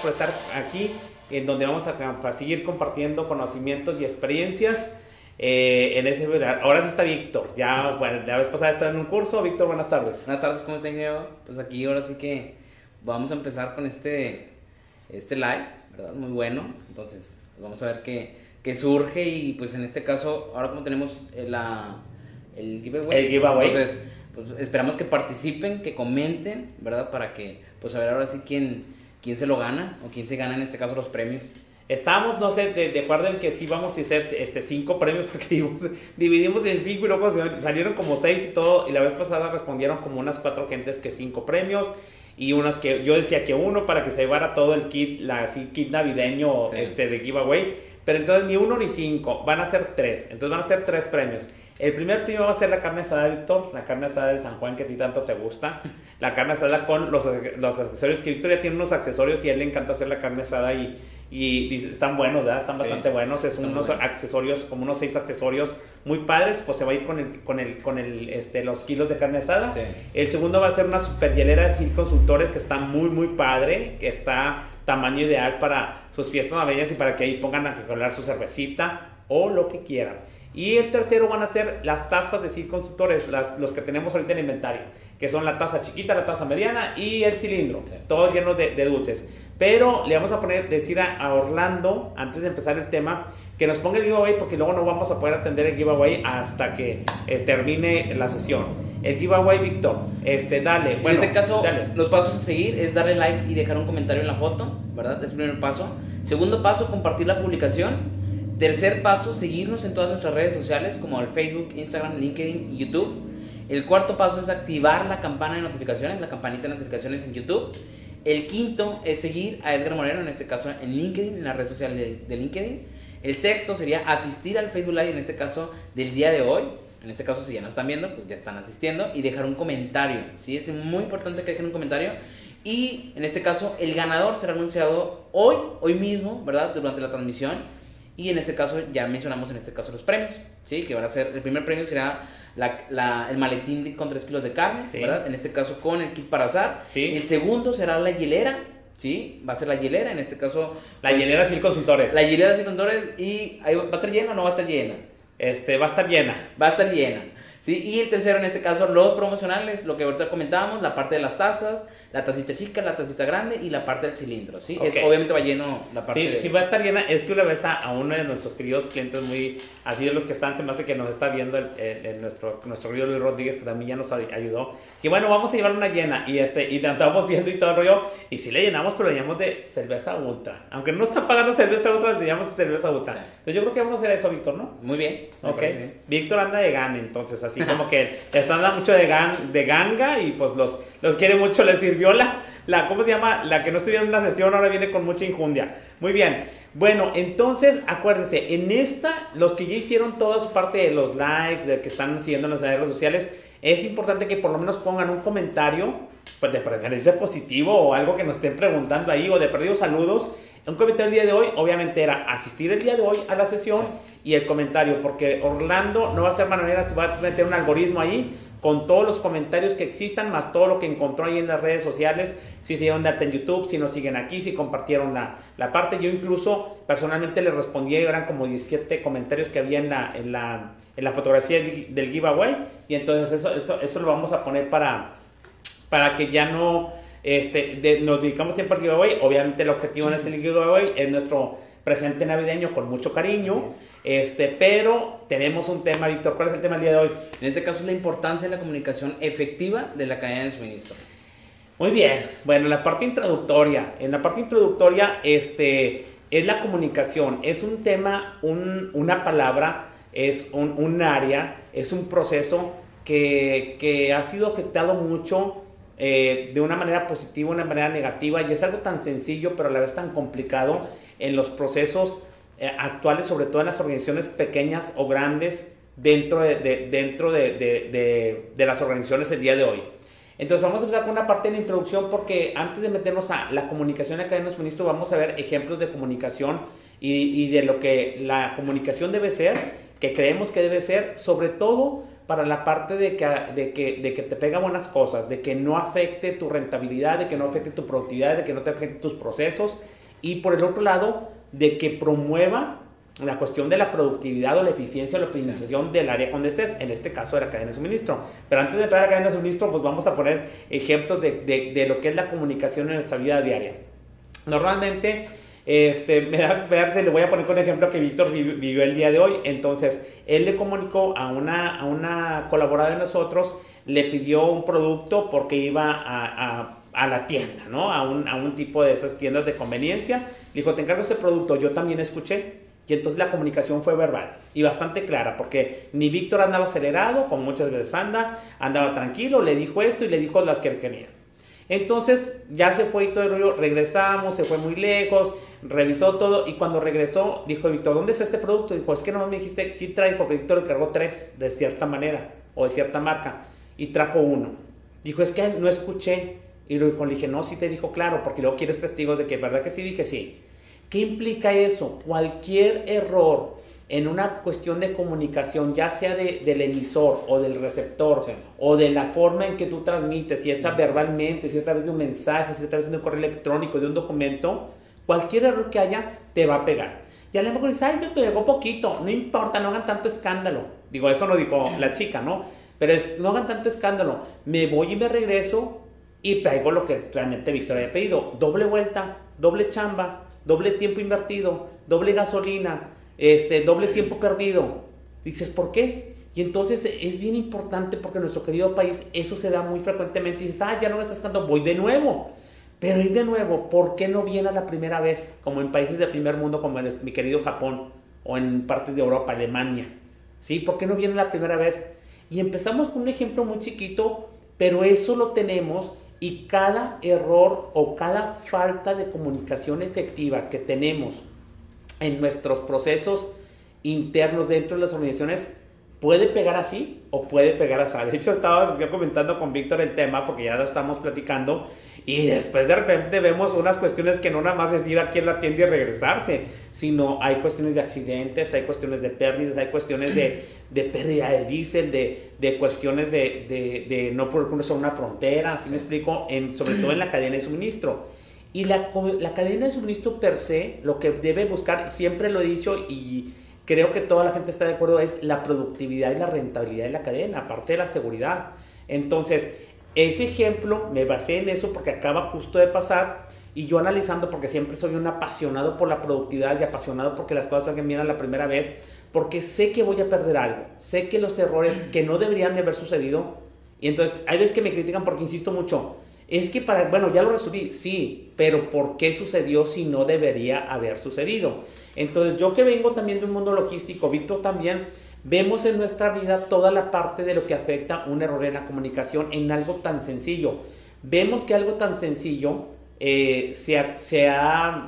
por estar aquí, en donde vamos a, seguir compartiendo conocimientos y experiencias. Eh, en ese, ahora sí está Víctor. Ya, bueno, la vez pasada estaba en un curso. Víctor, buenas tardes. Buenas tardes, ¿cómo están, Pues aquí ahora sí que vamos a empezar con este, este live, ¿verdad? Muy bueno. Entonces, vamos a ver qué, qué surge y pues en este caso, ahora como tenemos la, el giveaway. El giveaway. entonces, pues esperamos que participen, que comenten, ¿verdad? Para que, pues a ver ahora sí quién, quién se lo gana o quién se gana en este caso los premios. Estábamos, no sé, de, acuerdo en que sí vamos a hacer este, cinco premios, porque dividimos en cinco y luego salieron como seis y todo, y la vez pasada respondieron como unas cuatro gentes que cinco premios, y unas que yo decía que uno para que se llevara todo el kit, la así, kit navideño este, de giveaway, pero entonces ni uno ni cinco, van a ser tres, entonces van a ser tres premios. El primer premio va a ser la carne asada, Víctor, la carne asada de San Juan que a ti tanto te gusta. La carne asada con los, los accesorios, que Victoria tiene unos accesorios y a él le encanta hacer la carne asada y, y, están buenos, ¿verdad? Están bastante buenos. Es unos accesorios, como unos seis accesorios muy padres, pues se va a ir con el, con el, con el, este, los kilos de carne asada. El segundo va a ser una super hielera de Sil Consultores que está muy, muy padre, que está tamaño ideal para sus fiestas navideñas y para que ahí pongan a colar su cervecita o lo que quieran. Y el tercero van a ser las tazas de SID Consultores, las, los que tenemos ahorita en inventario, que son la taza chiquita, la taza mediana y el cilindro, todos llenos de, dulces. Pero le vamos a poner, decir a, Orlando, antes de empezar el tema, que nos ponga el giveaway porque luego no vamos a poder atender el giveaway hasta que eh, termine la sesión. El giveaway, Víctor, este, dale. en este caso, los pasos a seguir es darle like y dejar un comentario en la foto, ¿verdad? Es el primer paso. Segundo paso, compartir la publicación. Tercer paso, seguirnos en todas nuestras redes sociales como el Facebook, Instagram, LinkedIn y YouTube. El cuarto paso es activar la campana de notificaciones, la campanita de notificaciones en YouTube. El quinto es seguir a Edgar Moreno, en este caso en LinkedIn, en la red social de, LinkedIn. El sexto sería asistir al Facebook Live, en este caso del día de hoy. En este caso, si ya no están viendo, pues ya están asistiendo. Y dejar un comentario. ¿sí? Es muy importante que dejen un comentario. Y en este caso, el ganador será anunciado hoy, hoy mismo, ¿verdad? Durante la transmisión. Y en este caso, ya mencionamos en este caso los premios, ¿sí? Que van a ser, el primer premio será la, el maletín con 3 kilos de carne, ¿verdad? En este caso con el kit para azar. Sí. El segundo será la hielera, ¿sí? Va a ser la hielera, en este caso. La pues, hielera sin consultores. La hielera sin consultores y ¿va a estar llena o no va a estar llena? Este, va a estar llena. Va a estar llena. ¿Sí? Y el tercero, en este caso, los promocionales, lo que ahorita comentábamos, la parte de las tazas, la tacita chica, la tacita grande y la parte del cilindro, ¿sí? Es, obviamente va lleno la parte sí, de... Sí, va a estar llena. Es que una vez a, uno de nuestros queridos clientes muy... Así de los que están, se me hace que nos está viendo el, nuestro, nuestro querido Luis Rodríguez, que también ya nos ayudó. Y bueno, vamos a llevar una llena. Y este y estamos viendo y todo el rollo. Y sí le llenamos, pero le llenamos de cerveza ultra. Aunque no están pagando cerveza ultra, le llenamos de cerveza ultra. Entonces yo creo que vamos a hacer eso, Víctor, ¿no? Muy bien. Ok. Víctor anda de gan, entonces, así como que están dando mucho de, gan, de ganga y pues los, los quiere mucho, les sirvió la la, ¿cómo se llama? La que no estuvieron en una sesión ahora viene con mucha injundia. Muy bien. Bueno, entonces acuérdense, en esta, los que ya hicieron toda su parte de los likes, de que están siguiendo en las redes sociales, es importante que por lo menos pongan un comentario, pues de preferencia positivo o algo que nos estén preguntando ahí, o de perdidos saludos. Un comentario el día de hoy, obviamente, era asistir el día de hoy a la sesión y el comentario, porque Orlando no va a ser manera, se va a meter un algoritmo ahí con todos los comentarios que existan, más todo lo que encontró ahí en las redes sociales, si se dieron de alta en YouTube, si nos siguen aquí, si compartieron la, la parte. Yo incluso personalmente le respondí, eran como 17 comentarios que había en la, en la, en la fotografía del, giveaway, y entonces eso, eso, lo vamos a poner para, para que ya no este, nos dedicamos tiempo al giveaway. Obviamente el objetivo en este giveaway es nuestro presente navideño con mucho cariño. Este, pero tenemos un tema, Víctor. ¿Cuál es el tema del día de hoy? En este caso es la importancia de la comunicación efectiva de la cadena de suministro. Muy bien. Bueno, la parte introductoria. En la parte introductoria, este, es la comunicación. Es un tema, un, una palabra, es un, un, área, es un proceso que, que ha sido afectado mucho eh, de una manera positiva, una manera negativa, y es algo tan sencillo, pero a la vez tan complicado en los procesos eh, actuales, sobre todo en las organizaciones pequeñas o grandes dentro de, dentro de, las organizaciones el día de hoy. Entonces vamos a empezar con una parte de la introducción porque antes de meternos a la comunicación acá en los ministros vamos a ver ejemplos de comunicación y, y de lo que la comunicación debe ser, que creemos que debe ser, sobre todo para la parte de que, de, que, de que te pega buenas cosas, de que no afecte tu rentabilidad, de que no afecte tu productividad, de que no te afecte tus procesos. Y por el otro lado, de que promueva la cuestión de la productividad o la eficiencia o la optimización del área donde estés, en este caso de la cadena de suministro. Pero antes de entrar a la cadena de suministro, pues vamos a poner ejemplos de, de, de lo que es la comunicación en nuestra vida diaria. Normalmente, este, me da, me le voy a poner con ejemplo que Víctor vivió el día de hoy. Entonces, él le comunicó a una, a una colaboradora de nosotros, le pidió un producto porque iba a, a a la tienda, ¿no? A un, a un, tipo de esas tiendas de conveniencia. Le dijo, te encargo ese producto. Yo también escuché. Y entonces la comunicación fue verbal y bastante clara, porque ni Víctor andaba acelerado, como muchas veces anda, andaba tranquilo, le dijo esto y le dijo las que él quería. Entonces ya se fue y todo el rollo, regresamos, se fue muy lejos, revisó todo y cuando regresó dijo Víctor, ¿dónde está este producto? Dijo, es que no me dijiste, sí traigo, Víctor encargó tres de cierta manera o de cierta marca y trajo uno. Dijo, es que no escuché. Y lo dijo, le dije, no, sí te dijo claro, porque luego quieres testigos de que, ¿verdad que sí? Dije, sí. ¿Qué implica eso? Cualquier error en una cuestión de comunicación, ya sea de, del emisor o del receptor, sí. o de la forma en que tú transmites, si es verbalmente, si es a través de un mensaje, si es a través de un correo electrónico, de un documento, cualquier error que haya te va a pegar. Y a lo mejor dices, ay, me pegó poquito, no importa, no hagan tanto escándalo. Digo, eso lo dijo la chica, ¿no? Pero es, no hagan tanto escándalo. Me voy y me regreso y traigo lo que realmente Víctor había pedido. Doble vuelta, doble chamba, doble tiempo invertido, doble gasolina, este, doble tiempo perdido. Dices, ¿por qué? Y entonces es bien importante porque en nuestro querido país eso se da muy frecuentemente. Dices, ah, ya no me estás cantando, voy de nuevo. Pero ir de nuevo, ¿por qué no viene a la primera vez? Como en países del primer mundo, como en mi querido Japón, o en partes de Europa, Alemania. ¿Sí? ¿Por qué no viene la primera vez? Y empezamos con un ejemplo muy chiquito, pero eso lo tenemos y cada error o cada falta de comunicación efectiva que tenemos en nuestros procesos internos dentro de las organizaciones puede pegar así o puede pegar así. De hecho, estaba yo comentando con Víctor el tema porque ya lo estamos platicando y después de repente vemos unas cuestiones que no nada más es ir aquí en la tienda y regresarse, sino hay cuestiones de accidentes, hay cuestiones de pérdidas, hay cuestiones de, de pérdida de diésel, de, de cuestiones de, de, de, no poder cruzar una frontera, así me explico, en, sobre todo en la cadena de suministro. Y la, la cadena de suministro per se, lo que debe buscar, siempre lo he dicho y creo que toda la gente está de acuerdo, es la productividad y la rentabilidad de la cadena, aparte de la seguridad. Entonces, ese ejemplo me basé en eso porque acaba justo de pasar y yo analizando porque siempre soy un apasionado por la productividad y apasionado porque las cosas salgan bien a la primera vez, porque sé que voy a perder algo, sé que los errores que no deberían de haber sucedido, y entonces hay veces que me critican porque insisto mucho, es que para, bueno, ya lo resolví, sí, pero ¿por qué sucedió si no debería haber sucedido? Entonces yo que vengo también de un mundo logístico, Víctor también, vemos en nuestra vida toda la parte de lo que afecta un error en la comunicación en algo tan sencillo. Vemos que algo tan sencillo eh, sea,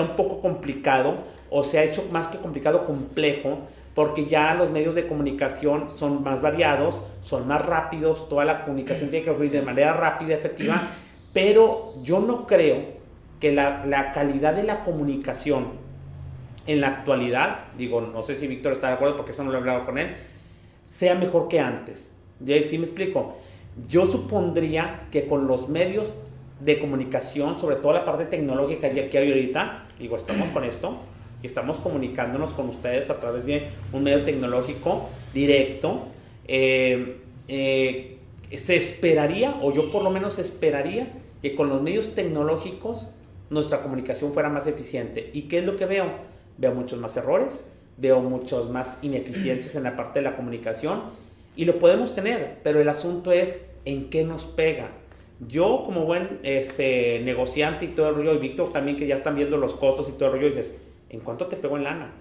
un poco complicado o se ha hecho más que complicado, complejo, porque ya los medios de comunicación son más variados, son más rápidos, toda la comunicación tiene que fluir de manera rápida, efectiva, pero yo no creo que la, la calidad de la comunicación en la actualidad, digo, no sé si Víctor está de acuerdo porque eso no lo he hablado con él, sea mejor que antes. ¿Ya sí me explico? Yo supondría que con los medios de comunicación, sobre todo la parte tecnológica que hay ahorita, digo, estamos con esto y estamos comunicándonos con ustedes a través de un medio tecnológico directo, eh, eh, se esperaría, o yo por lo menos esperaría, que con los medios tecnológicos nuestra comunicación fuera más eficiente. ¿Y qué es lo que veo? veo muchos más errores, veo muchos más ineficiencias en la parte de la comunicación y lo podemos tener, pero el asunto es en qué nos pega. Yo como buen este, negociante y todo el rollo, y Víctor también que ya están viendo los costos y todo el rollo, dices, ¿en cuánto te pegó en lana?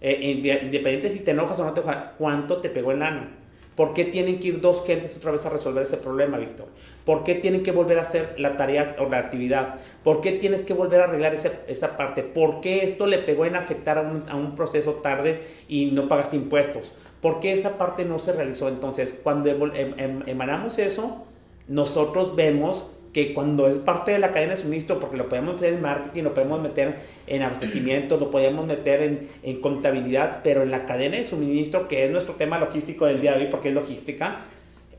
Eh, independiente si te enojas o no te enojas, ¿cuánto te pegó en lana? ¿Por qué tienen que ir dos gentes otra vez a resolver ese problema, Víctor? ¿Por qué tienen que volver a hacer la tarea o la actividad? ¿Por qué tienes que volver a arreglar esa, esa parte? ¿Por qué esto le pegó en afectar a un, a un proceso tarde y no pagaste impuestos? ¿Por qué esa parte no se realizó? Entonces, cuando em, em, emanamos eso, nosotros vemos que cuando es parte de la cadena de suministro, porque lo podemos meter en marketing, lo podemos meter en abastecimiento, lo podemos meter en, en contabilidad, pero en la cadena de suministro, que es nuestro tema logístico del día de hoy, porque es logística,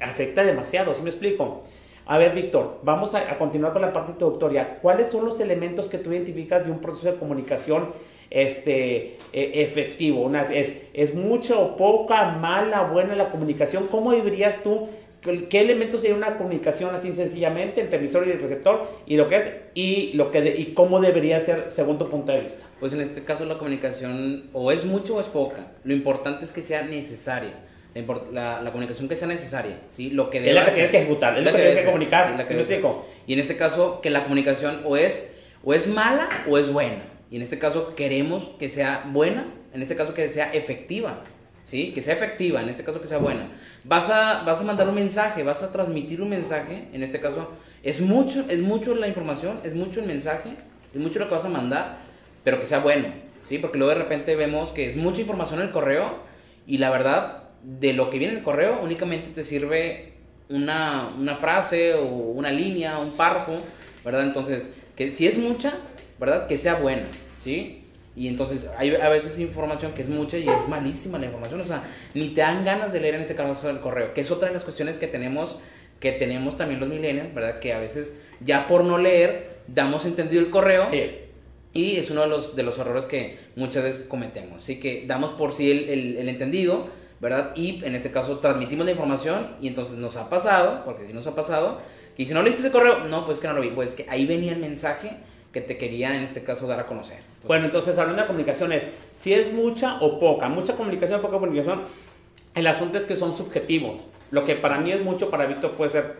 afecta demasiado, ¿sí me explico? A ver, Víctor, vamos a, continuar con la parte introductoria. ¿Cuáles son los elementos que tú identificas de un proceso de comunicación este, e, efectivo? Es, ¿Es mucha o poca, mala, buena la comunicación? ¿Cómo deberías tú qué elementos sería una comunicación así sencillamente entre emisor y el receptor y lo que es y lo que de, y cómo debería ser según tu punto de vista. Pues en este caso la comunicación o es mucho o es poca. Lo importante es que sea necesaria. La, la, comunicación que sea necesaria, ¿sí? Lo que es la que tienes que ejecutar, es lo que, que tienes que comunicar. Sí, la que ¿sí y en este caso, que la comunicación o es, o es mala o es buena. Y en este caso queremos que sea buena, en este caso que sea efectiva. ¿Sí? Que sea efectiva, en este caso que sea buena. Vas a, vas a mandar un mensaje, vas a transmitir un mensaje, en este caso es mucho, es mucho la información, es mucho el mensaje, es mucho lo que vas a mandar, pero que sea bueno, ¿sí? Porque luego de repente vemos que es mucha información en el correo y la verdad, de lo que viene en el correo únicamente te sirve una, una frase o una línea, un párrafo, ¿verdad? Entonces, que si es mucha, ¿verdad? Que sea buena, ¿sí? Y entonces hay a veces información que es mucha y es malísima la información. O sea, ni te dan ganas de leer en este caso el correo, que es otra de las cuestiones que tenemos, que tenemos también los millennials, ¿verdad? Que a veces ya por no leer damos entendido el correo. Y es uno de los, de los errores que muchas veces cometemos. Así que damos por sí el, el, el entendido, ¿verdad? Y en este caso transmitimos la información y entonces nos ha pasado, porque si nos ha pasado, que si no leíste ese correo, no, pues que no lo vi, pues que ahí venía el mensaje que te quería en este caso dar a conocer. Bueno, entonces hablando de comunicación es, si es mucha o poca, mucha comunicación o poca comunicación, el asunto es que son subjetivos. Lo que para mí es mucho, para Víctor puede ser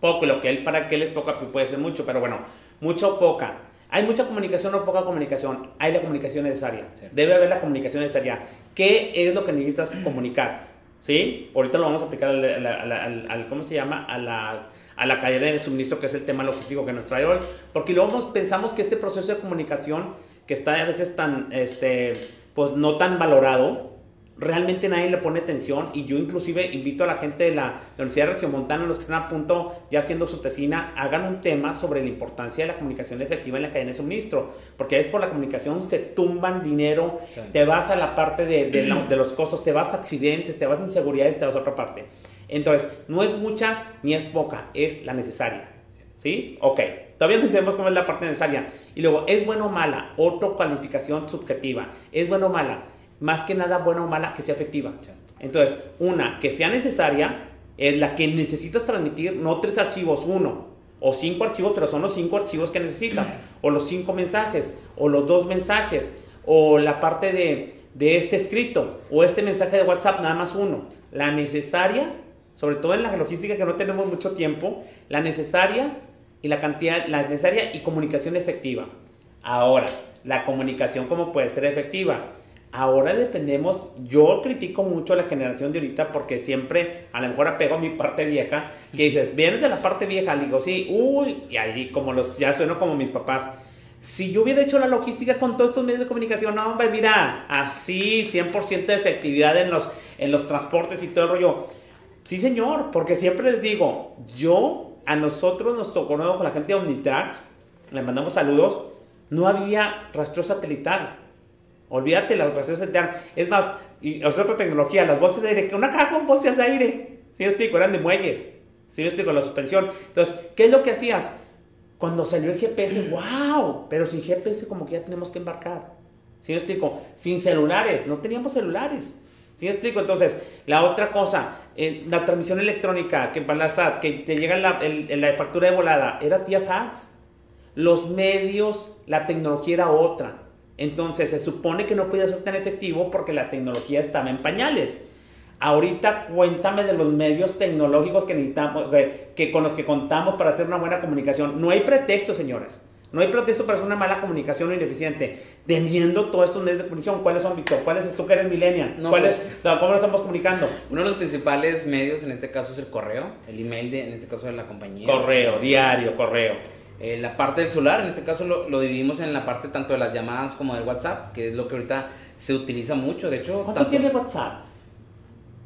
poco, lo que él para que él es poca puede ser mucho, pero bueno, mucha o poca. ¿Hay mucha comunicación o poca comunicación? Hay la comunicación necesaria. Debe haber la comunicación necesaria. ¿Qué es lo que necesitas comunicar? ¿Sí? Ahorita lo vamos a aplicar al, al, al ¿cómo se llama? A las a la cadena de suministro, que es el tema logístico que nos trae hoy, porque luego pensamos que este proceso de comunicación, que está a veces tan, este, pues no tan valorado, realmente nadie le pone atención y yo inclusive invito a la gente de la Universidad de Regiomontana, los que están a punto ya haciendo su tesina, hagan un tema sobre la importancia de la comunicación efectiva en la cadena de suministro, porque es por la comunicación se tumban dinero, te vas a la parte de, de, de, los costos, te vas a accidentes, te vas a inseguridades, te vas a otra parte. Entonces, no es mucha ni es poca, es la necesaria. ¿Sí? Ok. Todavía no sabemos cómo es la parte necesaria. Y luego, ¿es buena o mala? Otra calificación subjetiva. ¿Es buena o mala? Más que nada, buena o mala, que sea efectiva. Entonces, una, que sea necesaria, es la que necesitas transmitir, no tres archivos, uno o cinco archivos, pero son los cinco archivos que necesitas, o los cinco mensajes, o los dos mensajes, o la parte de, de este escrito, o este mensaje de WhatsApp, nada más uno. La necesaria sobre todo en la logística que no tenemos mucho tiempo, la necesaria y la cantidad, la necesaria y comunicación efectiva. Ahora, la comunicación cómo puede ser efectiva. Ahora dependemos, yo critico mucho a la generación de ahorita porque siempre, a lo mejor apego a mi parte vieja, que dices, vienes de la parte vieja, digo, sí, uy, y ahí como los, ya sueno como mis papás. Si yo hubiera hecho la logística con todos estos medios de comunicación, no, hombre, mira, así, 100% de efectividad en los, en los transportes y todo el rollo Sí, señor, porque siempre les digo, yo, a nosotros nos tocó con la gente de Omnitrax, le mandamos saludos, no había rastreo satelital. Olvídate la rastreo satelital. Es más, y es otra tecnología, las bolsas de aire, una caja con bolsas de aire. ¿Sí me explico? Eran de muelles. ¿Sí me explico? La suspensión. Entonces, ¿qué es lo que hacías? Cuando salió el GPS, wow, pero sin GPS como que ya tenemos que embarcar. ¿Sí me explico? Sin celulares, no teníamos celulares. ¿Sí me explico? Entonces, la otra cosa, eh, la transmisión electrónica, que para la SAT, que te llega la, la factura de volada, era tía fax. Los medios, la tecnología era otra. Entonces, se supone que no podía ser tan efectivo porque la tecnología estaba en pañales. Ahorita cuéntame de los medios tecnológicos que necesitamos, que con los que contamos para hacer una buena comunicación. No hay pretexto, señores. No hay pretexto para hacer una mala comunicación o ineficiente. Teniendo todos estos medios de comunicación, ¿cuáles son, Víctor? ¿Cuáles es tú que eres millennial? Pues, ¿Cómo lo estamos comunicando? Uno de los principales medios en este caso es el correo, el email, de, en este caso de la compañía. Correo, diario, correo. Eh, la parte del celular, en este caso lo, dividimos en la parte tanto de las llamadas como del WhatsApp, que es lo que ahorita se utiliza mucho. De hecho, ¿cuánto tiene WhatsApp?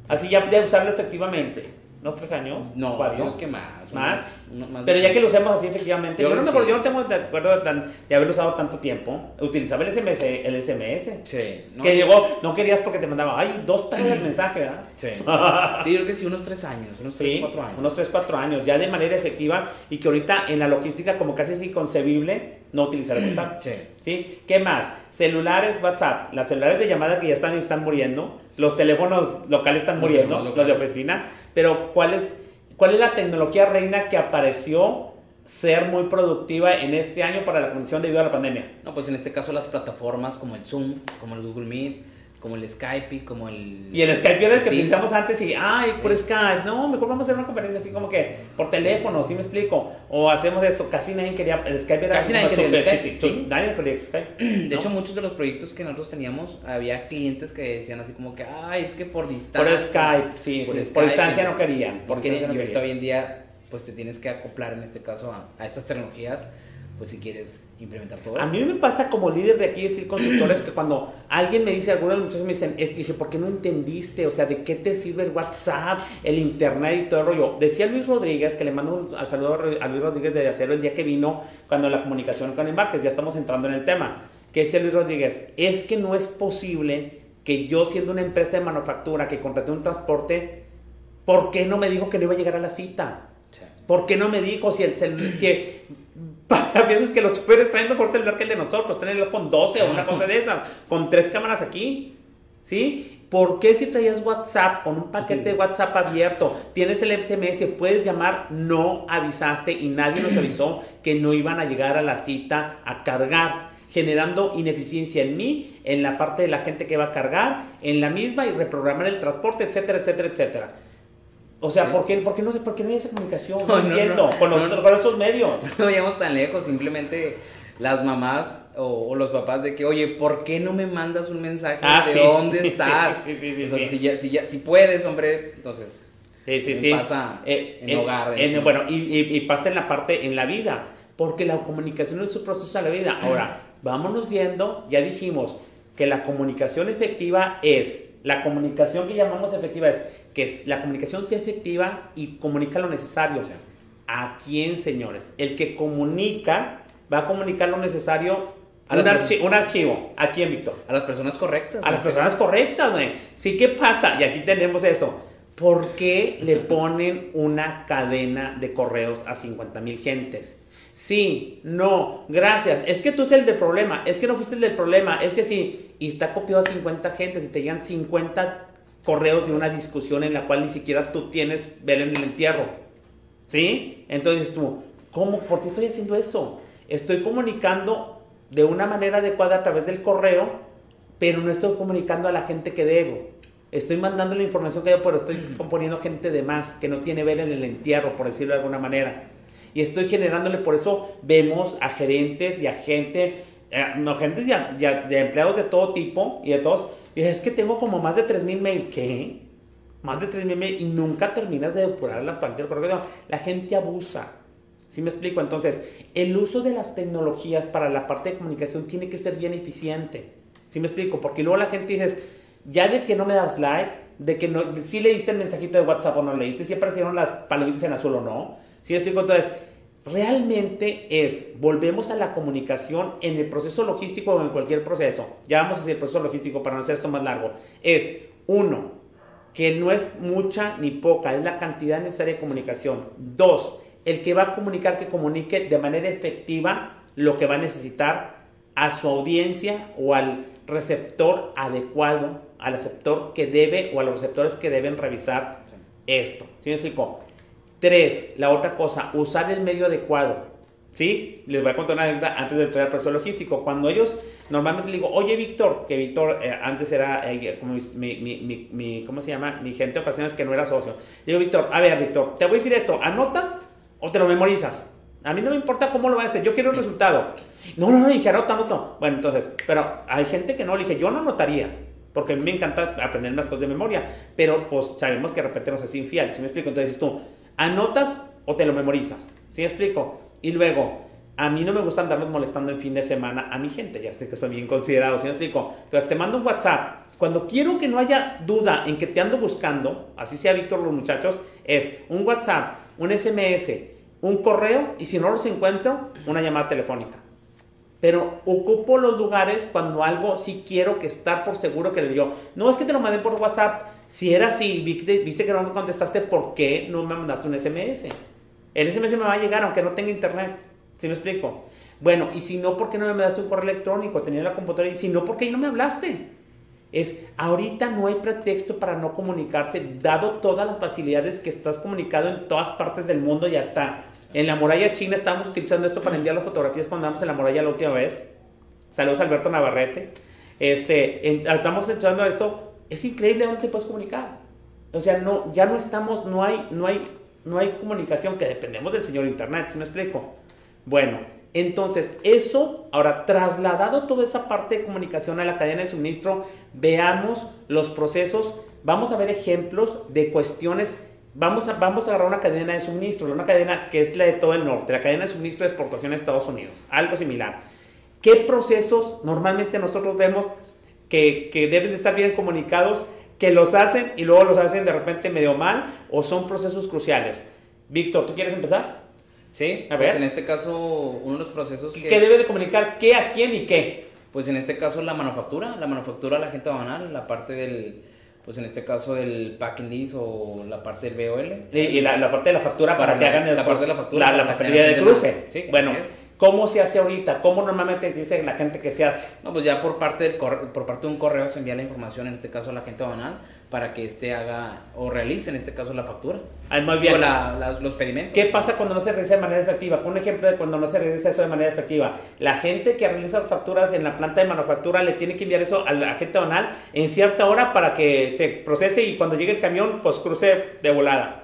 Así ya de usarlo efectivamente. ¿Dos, tres años? No, ¿Cuatro? yo creo que más. ¿Más? unos- más Pero ya que lo usemos así, efectivamente. Yo Yo, no, me acuerdo, sí. yo no tengo de acuerdo de, tan- de haberlo usado tanto tiempo. Utilizaba el SMS. El SMS Sí. no, que llegó, no querías porque te mandaba, ay, dos pesos el mensaje, ¿verdad? Sí. Sí, yo creo que sí, unos tres años, unos tres Sí, cuatro años. unos 3, 4 años, ya de manera efectiva y que ahorita en la logística como casi es inconcebible no utilizar el WhatsApp. Sí. ¿Sí? ¿Qué más? Celulares, WhatsApp, las celulares de llamada que ya están, están muriendo, los teléfonos locales están Los muriendo, los de oficina, pero ¿cuál es, ¿cuál es la tecnología reina que apareció ser muy productiva en este año para la comunicación debido a la pandemia? No, pues en este caso las plataformas como el Zoom, como el Google Meet, como el Skype, como el... Y el Skype era el que utilizamos antes y, ay, por Sí. Skype, no, mejor vamos a hacer una conferencia así como que por teléfono, ¿sí, me explico? O hacemos esto, casi nadie quería, el Skype era Casi nadie quería el Skype, sí. Nadie quería Skype. De ¿no? hecho, muchos de los proyectos que nosotros teníamos, había clientes que decían así como que, ay, es que por distancia... por Skype, sí, sí, por distancia no querían. Por Porque distancia no y ahorita hoy en día, pues te tienes que acoplar en este caso a, a estas tecnologías, pues si quieres implementar todo A esto. mí me pasa como líder de aquí, decir consultores, que cuando alguien me dice, algunos muchachos me dicen, es, dije, ¿por qué no entendiste? O sea, ¿de qué te sirve el WhatsApp, el Internet y todo el rollo? Decía Luis Rodríguez, que le mando un a- saludo a a Luis Rodríguez de Acero el día que vino, cuando la comunicación con embarques, ya estamos entrando en el tema, que decía Luis Rodríguez, es que no es posible que yo siendo una empresa de manufactura que contraté un transporte, ¿por qué no me dijo que no iba a llegar a la cita? Sí. ¿Por qué no me dijo si el si a veces que los choferes traen mejor celular que el de nosotros, traen el iPhone 12 o una cosa de esa, con tres cámaras aquí, ¿sí? ¿Por qué si traías WhatsApp con un paquete de WhatsApp abierto, tienes el SMS, puedes llamar, no avisaste y nadie nos avisó que no iban a llegar a la cita a cargar? generando ineficiencia en mí, en la parte de la gente que va a cargar, en la misma y reprogramar el transporte, etcétera, etcétera, etcétera. O sea, Sí. ¿por, qué, por, qué no, sé- ¿por qué no hay esa comunicación? No, No, no, entiendo. no. con, los- con estos medios. No vayamos tan lejos, simplemente las mamás o, o los papás de que, oye, ¿por qué no me mandas un mensaje Ah, de sí. dónde estás? sí, sí, sí, O sea, sí. Si, ya, si, ya, si puedes, hombre, entonces... Sí, sí, ¿Qué sí. pasa en hogar, en- en- bueno, y, y- y pasa en la parte, en la vida, porque la comunicación es un proceso de la vida. Ahora, vámonos yendo, ya dijimos que la comunicación efectiva es, la comunicación que llamamos efectiva es que la comunicación sea efectiva y comunica lo necesario. Sí. ¿A quién, señores? El que comunica va a comunicar lo necesario A un, las archi- un archivo. ¿A quién, Víctor? A las personas correctas. A las personas correctas, güey. Sí, ¿qué pasa? Y aquí tenemos eso. ¿Por qué le ponen una cadena de correos a 50 mil gentes? Sí, no, gracias. Es que tú eres el del problema. Es que no fuiste el del problema. Es que sí. Y está copiado a 50 gentes y te llegan 50 correos de una discusión en la cual ni siquiera tú tienes vela en el entierro. ¿Sí? Entonces tú, ¿cómo? ¿Por qué estoy haciendo eso? Estoy comunicando de una manera adecuada a través del correo, pero no estoy comunicando a la gente que debo. Estoy mandando la información que debo, pero estoy componiendo gente de más que no tiene vela en el entierro, por decirlo de alguna manera. Y estoy generándole, por eso vemos a gerentes y a gente, eh, no, y a, y a- de empleados de todo tipo y de todos. Y es que tengo como más de 3.000 mails. ¿Qué? Más de 3.000 mails y nunca terminas de depurar la parte del correo. La gente abusa. ¿Sí me explico? Entonces, el uso de las tecnologías para la parte de comunicación tiene que ser bien eficiente. ¿Sí me explico? Porque luego la gente dice, ya de que no me das like, de que no, si leíste el mensajito de WhatsApp o no leíste, si aparecieron las palomitas en azul o no. ¿Sí me explico? Entonces, realmente es, volvemos a la comunicación en el proceso logístico o en cualquier proceso. Ya vamos a hacer el proceso logístico para no hacer esto más largo. Es, uno, que no es mucha ni poca, es la cantidad necesaria de comunicación. Dos, el que va a comunicar que comunique de manera efectiva lo que va a necesitar a su audiencia o al receptor adecuado, al receptor que debe o a los receptores que deben revisar Sí. esto. ¿Sí me explico? Tres, la otra cosa, usar el medio adecuado. ¿Sí? Les voy a contar una anécdota antes de entrar al proceso logístico. Cuando ellos, normalmente digo, oye Víctor, que Víctor eh, antes era eh, como mi, mi, mi, ¿cómo se llama? Mi gente de operaciones que no era socio. Digo, Víctor, a ver, Víctor, te voy a decir esto, ¿anotas o te lo memorizas? A mí no me importa cómo lo vas a hacer, yo quiero el resultado. No, no, no, dije, anota, anota. Bueno, entonces, pero hay gente que no, le dije, yo no anotaría. Porque a mí me encanta aprender las cosas de memoria, pero pues sabemos que de repente nos es infiel, ¿sí me explico? Entonces tú, ¿anotas o te lo memorizas? ¿Sí explico? Y luego, a mí no me gusta andarlos molestando en fin de semana a mi gente, ya sé que son bien considerados, ¿sí me explico? Entonces te mando un WhatsApp Cuando quiero que no haya duda en que te ando buscando, así sea Víctor los muchachos, es un WhatsApp, un SMS, un correo y si no los encuentro, una llamada telefónica. Pero ocupo los lugares cuando algo sí quiero que estar por seguro que le digo. No es que te lo mandé por WhatsApp. Si era así, viste que no me contestaste, ¿por qué no me mandaste un SMS? El SMS me va a llegar aunque no tenga internet. ¿Sí me explico? Bueno, y si no, ¿por qué no me mandaste un correo electrónico? Tenía la computadora y si no, ¿por qué no me hablaste? Es, ahorita no hay pretexto para no comunicarse, dado todas las facilidades que estás comunicado en todas partes del mundo y hasta en la muralla china estábamos utilizando esto para enviar las fotografías cuando andamos en la muralla la última vez. Saludos Alberto Navarrete. Este, estamos entrando a esto, es increíble dónde te puedes comunicar. O sea, no, ya no estamos, no hay, no hay, no hay comunicación, que dependemos del señor Internet, ¿sí me explico? Bueno, entonces, eso, ahora trasladado toda esa parte de comunicación a la cadena de suministro, veamos los procesos, vamos a ver ejemplos de cuestiones, vamos a, vamos a agarrar una cadena de suministro, una cadena que es la de todo el norte, la cadena de suministro de exportación a Estados Unidos, algo similar. ¿Qué procesos normalmente nosotros vemos que, que deben de estar bien comunicados, que los hacen y luego los hacen de repente medio mal o son procesos cruciales? Víctor, ¿tú quieres empezar? Sí, a pues ver. en este caso, uno de los procesos que... ¿Qué debe de comunicar qué a quién y qué? Pues en este caso la manufactura, la manufactura la gente banal, la parte del, pues en este caso del packing list o la parte del BOL. Y, la, parte de la factura para, que hagan el, la parte de la factura, la, la, de cruce. Sí, bueno, ¿Cómo se hace ahorita? ¿Cómo normalmente dice la gente que se hace? No, pues ya por parte, del por parte de un correo se envía la información, en este caso a la gente banal, para que éste haga o realice, en este caso, la factura. Bien. O los pedimentos. ¿Qué pasa cuando no se realiza de manera efectiva? Pon un ejemplo de cuando no se realiza eso de manera efectiva. La gente que realiza las facturas en la planta de manufactura le tiene que enviar eso a la gente banal en cierta hora para que se procese y cuando llegue el camión, pues cruce de volada.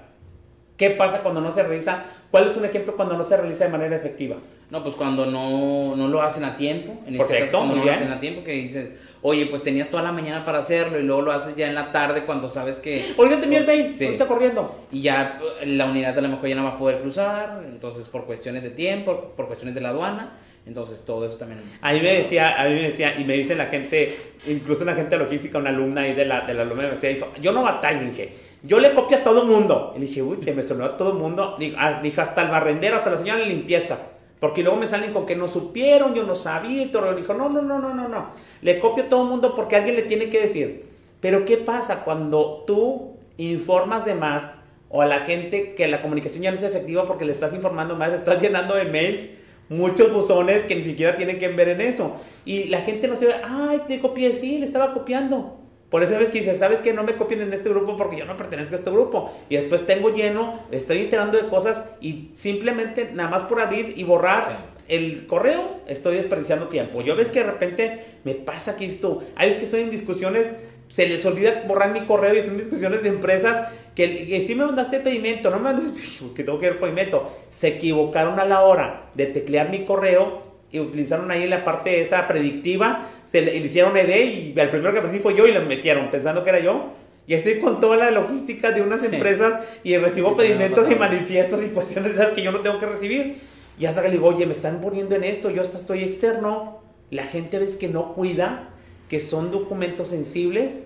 ¿Qué pasa cuando no se realiza? ¿Cuál es un ejemplo cuando no se realiza de manera efectiva? No, pues cuando no, no lo hacen a tiempo. En este caso, cuando no lo hacen a tiempo, que dices, oye, pues tenías toda la mañana para hacerlo y luego lo haces ya en la tarde cuando sabes que. Oiga, te el mail, sí. ahorita corriendo. Y ya eh, la unidad a lo mejor ya no va a poder cruzar, entonces por cuestiones de tiempo, por cuestiones de la aduana. Entonces todo eso también. A mí me decía, a mí me decía, y me dice la gente, incluso una gente logística, una alumna ahí de la, de la alumna me decía, dijo, yo no batallo, dije, yo le copio a todo mundo. Y dije, uy, que me sonó a todo mundo. Ah, dijo, hasta el barrendero, hasta la señora de limpieza. Porque luego me salen con que no supieron, yo no sabía y todo. dijo, no, no, no, no, no, no. Le copio a todo el mundo porque alguien le tiene que decir. Pero ¿qué pasa cuando tú informas de más o a la gente que la comunicación ya no es efectiva porque le estás informando más, estás llenando de mails, muchos buzones que ni siquiera tienen que ver en eso. Y la gente no se ve, ay, te copié, sí, le estaba copiando. Por eso ves que dices, ¿sabes que No me copien en este grupo porque yo no pertenezco a este grupo. Y después tengo lleno, estoy enterando de cosas y simplemente nada más por abrir y borrar el correo, estoy desperdiciando tiempo. Yo ves que de repente me pasa que esto, hay veces que estoy en discusiones, se les olvida borrar mi correo y son discusiones de empresas que, que sí me mandaste el pedimento, no me mandaste, que tengo que ver el pedimento. Se equivocaron a la hora de teclear mi correo y utilizaron ahí la parte esa predictiva, se le, hicieron ED y el primero que apareció fue yo y lo metieron pensando que era yo. Y estoy con toda la logística de unas empresas y recibo pedimentos y manifiestos y cuestiones de esas que yo no tengo que recibir. Y hasta que le digo, oye, me están poniendo en esto, yo hasta estoy externo. La gente ves que no cuida, que son documentos sensibles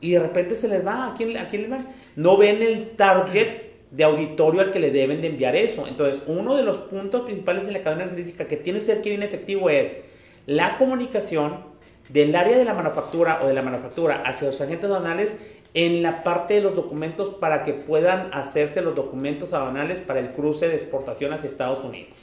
y de repente se les va. ¿A quién, a quién le va? No ven el target de auditorio al que le deben de enviar eso. Entonces, uno de los puntos principales de la cadena física que tiene que ser que bien efectivo es la comunicación del área de la manufactura o de la manufactura hacia los agentes aduanales en la parte de los documentos para que puedan hacerse los documentos aduanales para el cruce de exportación hacia Estados Unidos.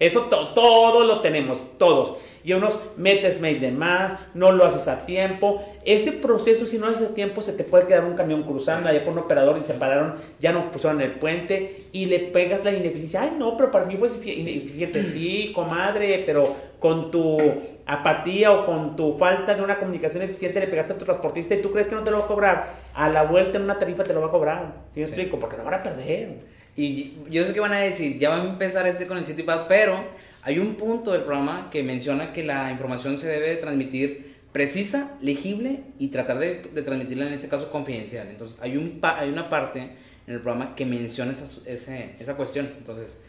Eso todo lo tenemos, todos. Y unos metes mail de más, no lo haces a tiempo. Ese proceso, si no haces a tiempo, se te puede quedar un camión cruzando allá con un operador y se pararon, ya no pusieron el puente y le pegas la ineficiencia. Ay, no, pero para mí fue ineficiente. Sí, comadre, pero con tu apatía o con tu falta de una comunicación eficiente le pegaste a tu transportista y tú crees que no te lo va a cobrar. A la vuelta en una tarifa te lo va a cobrar. ¿Sí me explico? Porque lo van a perder. Y yo sé que van a decir, ya va a empezar este con el CityPad, pero hay un punto del programa que menciona que la información se debe transmitir precisa, legible y tratar de, transmitirla en este caso confidencial. Entonces hay, un hay una parte en el programa que menciona esa, esa cuestión. Entonces,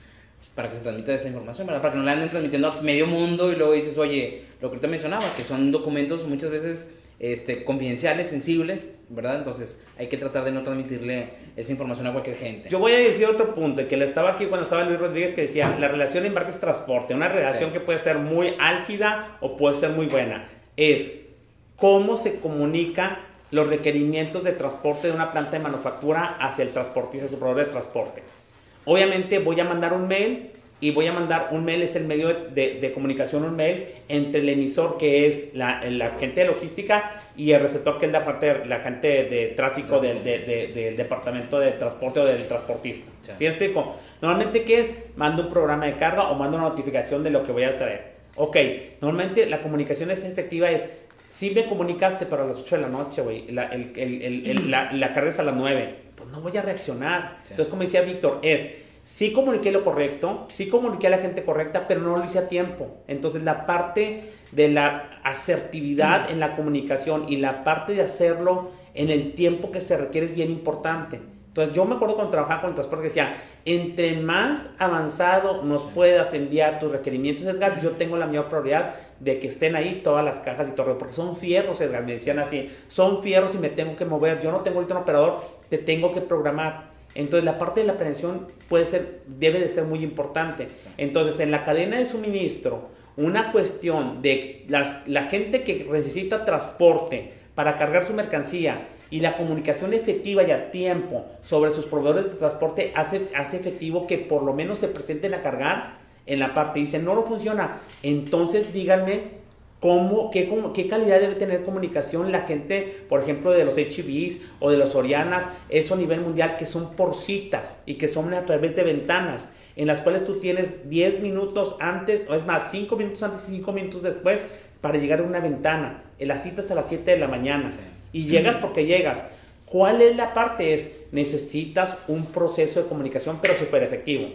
para que se transmita esa información, ¿verdad? Para que no la anden transmitiendo a medio mundo y luego dices, oye, lo que ahorita mencionaba, que son documentos muchas veces este, confidenciales, sensibles, ¿verdad? Entonces hay que tratar de no transmitirle esa información a cualquier gente. Yo voy a decir otro punto, que le estaba aquí cuando estaba Luis Rodríguez, que decía, la relación embarques-transporte, una relación que puede ser muy álgida o puede ser muy buena, es cómo se comunica los requerimientos de transporte de una planta de manufactura hacia el transportista, su proveedor de transporte. Obviamente voy a mandar un mail y voy a mandar un mail, es el medio de, comunicación, un mail entre el emisor que es la, gente de logística y el receptor que es la parte la gente de, tráfico del, departamento de transporte o del transportista. ¿Sí explico? Normalmente, ¿qué es? Mando un programa de carga o mando una notificación de lo que voy a traer. Ok, normalmente la comunicación es efectiva es, si me comunicaste para las 8 de la noche, güey, la, la, carga es a las 9, pues no voy a reaccionar. Entonces, como decía Víctor, es sí comuniqué lo correcto, sí comuniqué a la gente correcta, pero no lo hice a tiempo. Entonces la parte de la asertividad en la comunicación y la parte de hacerlo en el tiempo que se requiere es bien importante. Entonces yo me acuerdo cuando trabajaba con el transporte que decía, entre más avanzado nos puedas enviar tus requerimientos, Edgar, yo tengo la mayor probabilidad de que estén ahí todas las cajas y todo, porque son fierros, Edgar, me decían así, son fierros y me tengo que mover, yo no tengo ahorita un operador, te tengo que programar. Entonces la parte de la prevención puede ser, debe de ser muy importante. Entonces en la cadena de suministro, una cuestión de las, la gente que necesita transporte para cargar su mercancía y la comunicación efectiva y a tiempo sobre sus proveedores de transporte hace, hace efectivo que por lo menos se presenten a cargar en la parte. Dicen, no, no funciona. Entonces díganme cómo, qué, qué calidad debe tener comunicación la gente, por ejemplo, de los HBs o de los Orianas, eso a nivel mundial, que son por citas y que son a través de ventanas, en las cuales tú tienes 10 minutos antes, o es más, 5 minutos antes y 5 minutos después para llegar a una ventana. En las citas a las 7 de la mañana. Y llegas porque llegas. ¿Cuál es la parte? Es, necesitas un proceso de comunicación, pero súper efectivo.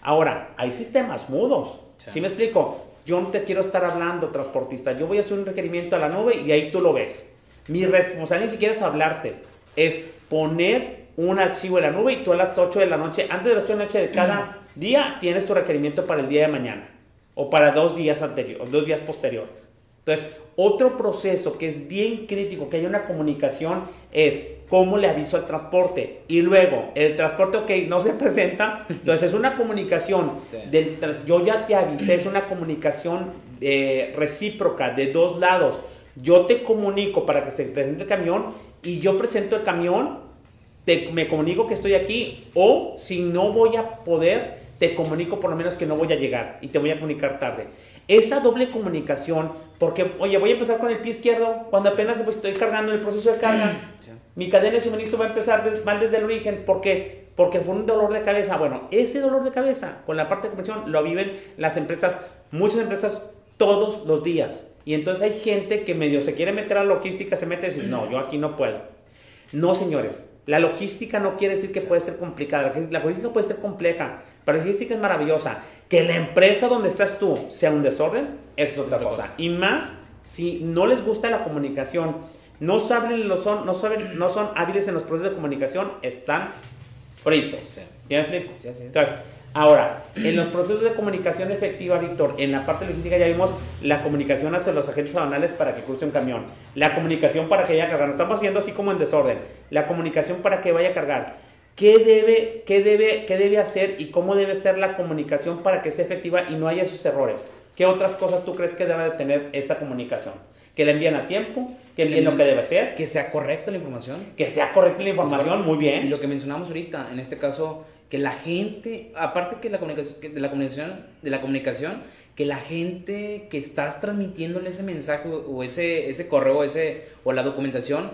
Ahora, hay sistemas mudos. ¿Sí me explico? Yo no te quiero estar hablando, transportista. Yo voy a hacer un requerimiento a la nube y ahí tú lo ves. Mi responsabilidad ni siquiera es hablarte, es poner un archivo en la nube y tú a las 8 de la noche, antes de las 8 de la noche de cada día, tienes tu requerimiento para el día de mañana o para dos días anteriores, dos días posteriores. Entonces, otro proceso que es bien crítico, que haya una comunicación, es cómo le aviso al transporte. Y luego, el transporte, ok, no se presenta. Entonces, es una comunicación. Del, yo ya te avisé, es una comunicación eh, recíproca de dos lados. Yo te comunico para que se presente el camión y yo presento el camión, te, me comunico que estoy aquí o si no voy a poder, te comunico por lo menos que no voy a llegar y te voy a comunicar tarde. Esa doble comunicación, porque, oye, voy a empezar con el pie izquierdo, cuando apenas pues, estoy cargando el proceso de carga, mi cadena de suministro va a empezar mal desde el origen, ¿por qué? Porque fue un dolor de cabeza. Bueno, ese dolor de cabeza con la parte de comunicación lo viven las empresas, muchas empresas todos los días. Y entonces hay gente que medio se quiere meter a la logística, se mete y dice, no, yo aquí no puedo. No, señores, la logística no quiere decir que puede ser complicada, la logística puede ser compleja, pero logística es maravillosa. Que la empresa donde estás tú sea un desorden, eso es otra cosa. Y más si no les gusta la comunicación, no saben, no son, no saben, no son hábiles en los procesos de comunicación, están fritos. Sí. ¿Ya me explico? Sí, Entonces, Ahora, en los procesos de comunicación efectiva, Víctor, en la parte logística ya vimos la comunicación hacia los agentes aduanales para que cruce un camión, la comunicación para que vaya a cargar, nos estamos haciendo así como en desorden, la comunicación para que vaya a cargar. ¿Qué debe, qué, debe, ¿Qué debe hacer y cómo debe ser la comunicación para que sea efectiva y no haya esos errores? ¿Qué otras cosas tú crees que debe de tener esa comunicación? que le envíen a tiempo, que envíen lo que debe ser. Que sea correcta la información. Que sea correcta la información, muy bien. Y lo que mencionamos ahorita, en este caso, que la gente, aparte que la comunicación, de la comunicación, de la comunicación, que la gente que estás transmitiéndole ese mensaje o ese, ese correo ese, o la documentación,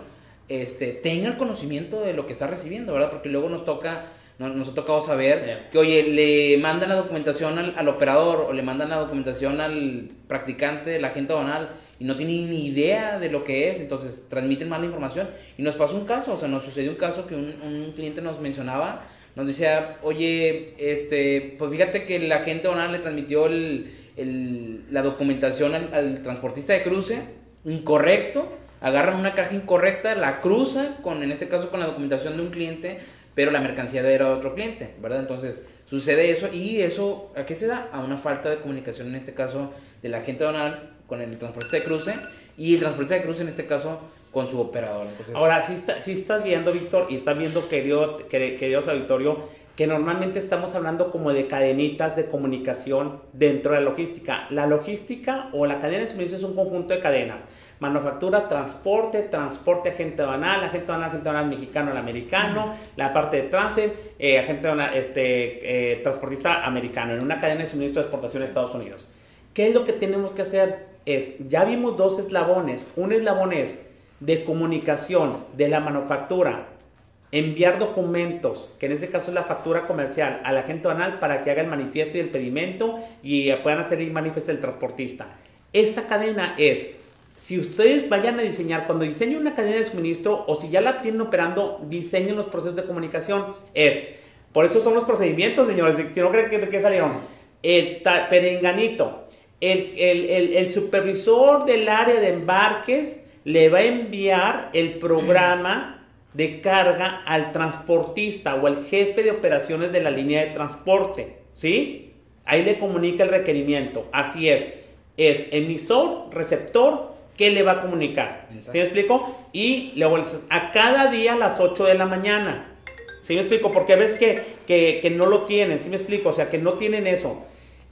este, tenga el conocimiento de lo que está recibiendo, ¿verdad? Porque luego nos toca, nos, ha tocado saber que, oye, le mandan la documentación al, operador o le mandan la documentación al practicante, la gente banal, y no tiene ni idea de lo que es, entonces transmiten mala información. Y nos pasó un caso, o sea, nos sucedió un caso que un, un cliente nos mencionaba nos decía, oye, este, pues fíjate que la gente ONAR le transmitió el, la documentación al, transportista de cruce, incorrecto, agarran una caja incorrecta, la cruzan con, en este caso, con la documentación de un cliente, pero la mercancía era de otro cliente, ¿verdad? Entonces, sucede eso y eso, ¿a qué se da? A una falta de comunicación, en este caso, de la gente ONAR con el transportista de cruce y el transportista de cruce en este caso con su operador. Entonces, Ahora, si, está, si estás viendo, Víctor, y estás viendo, querido, quer- queridos auditorio, que normalmente estamos hablando como de cadenitas de comunicación dentro de la logística. La logística o la cadena de suministro es un conjunto de cadenas. Manufactura, transporte, transporte, agente aduanal, agente aduanal, agente aduanal mexicano al americano, la parte de transfer, eh, agente aduanal, este, eh, transportista americano, en una cadena de suministro de exportación a Estados Unidos. ¿Qué es lo que tenemos que hacer? Es, ya vimos dos eslabones. Un eslabón es de comunicación de la manufactura, enviar documentos, que en este caso es la factura comercial, al agente aduanal para que haga el manifiesto y el pedimento y puedan hacer el manifiesto del transportista. Esa cadena es, si ustedes vayan a diseñar, cuando diseñen una cadena de suministro o si ya la tienen operando, diseñen los procesos de comunicación. Es, por eso son los procedimientos, señores, si no creen que qué salieron. El perenganito, el, el- el- el supervisor del área de embarques le va a enviar el programa de carga al transportista o al jefe de operaciones de la línea de transporte, ¿sí? Ahí le comunica el requerimiento, así es, es emisor, receptor, ¿qué le va a comunicar? ¿Sí Exacto. me explico? Y le dices, a cada día a las 8 de la mañana, ¿sí me explico? Porque ves que, que, que no lo tienen, ¿sí me explico? O sea, que no tienen eso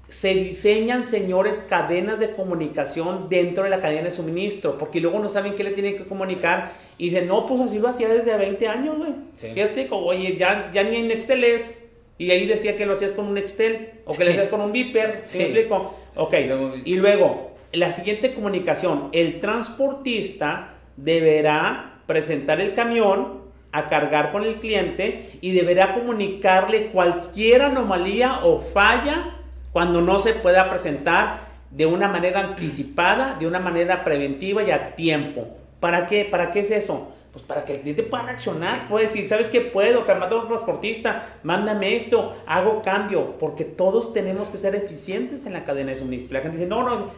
se diseñan, señores, cadenas de comunicación dentro de la cadena de suministro, porque luego no saben qué le tienen que comunicar y dicen, no, pues así lo hacía desde 20 años, güey. Sí. Sí. explico? Oye, ya, ya ni en Excel es. Y ahí decía que lo hacías con un Excel o que Sí. lo hacías con un Viper. ¿Sí, Sí. me explico? Ok. Y luego- Y luego, la siguiente comunicación, el transportista deberá presentar el camión a cargar con el cliente y deberá comunicarle cualquier anomalía o falla cuando no se pueda presentar de una manera anticipada, de una manera preventiva y a tiempo. ¿Para qué? ¿Para qué es eso? Pues para que el cliente pueda reaccionar, puede decir, ¿sabes qué puedo? Que mando a un transportista, mándame esto, hago cambio, porque todos tenemos que ser eficientes en la cadena de suministro. La gente dice, no, no,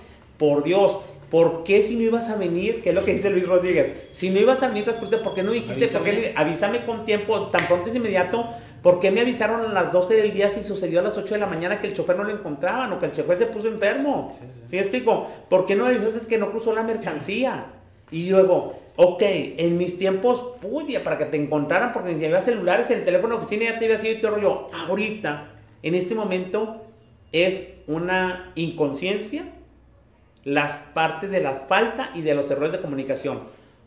por Dios, ¿por qué si no ibas a venir? Que es lo que dice Luis Rodríguez. Si no ibas a venir ¿por qué no dijiste? ¿Por qué Avísame. avísame con tiempo, tan pronto y inmediato. ¿Por qué me avisaron a las 12 del día si sucedió a las 8 de la mañana que el chofer no lo encontraban o que el chofer se puso enfermo? Sí, sí, sí. ¿Sí me explico? ¿Por qué no me avisaste que no cruzó la mercancía? Y luego, ok, en mis tiempos, puya, para que te encontraran, porque ni había celulares, el teléfono de oficina ya te había sido y todo rollo. Ahorita, en este momento, es una inconsciencia las partes de la falta y de los errores de comunicación.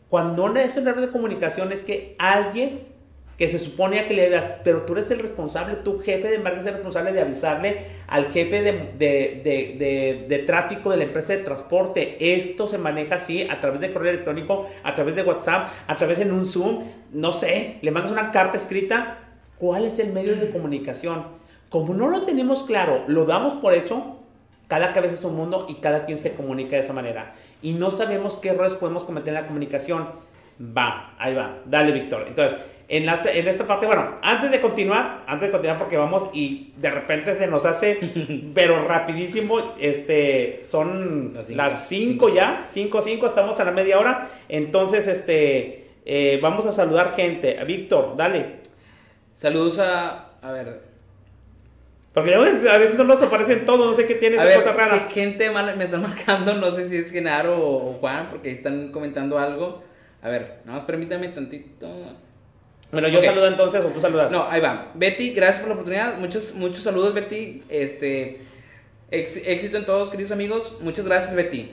Cuando es un error de comunicación es que alguien que se supone que le veas, pero tú eres el responsable, tu jefe de embarque es el responsable de avisarle al jefe de, de- de- de- tráfico de la empresa de transporte. Esto se maneja así a través de correo electrónico, a través de WhatsApp, a través de un Zoom, no sé, le mandas una carta escrita. ¿Cuál es el medio de comunicación? Como no lo tenemos claro, lo damos por hecho, cada cabeza es un mundo y cada quien se comunica de esa manera. Y no sabemos qué errores podemos cometer en la comunicación. Va, ahí va. Dale, Víctor. Entonces, en, la- en esta parte, bueno, antes de continuar, antes de continuar porque vamos y de repente se nos hace, pero rapidísimo, este, son Las las cinco. 5 ya, 5, 5, estamos a la media hora. Entonces, este, eh, vamos a saludar gente. Víctor, dale. Saludos a. A ver. Porque luego a veces no nos aparecen todos, no sé qué tiene A esa ver, cosa rara. ge- gente mala me están marcando, no sé si es Genaro o, Juan, porque están comentando algo. A ver, nada más permítame tantito. Bueno, yo Ok. saludo entonces o tú saludas. No, ahí va. Betty, gracias por la oportunidad. Muchos, muchos saludos, Betty. Este, ex- éxito en todos, queridos amigos. Muchas gracias, Betty.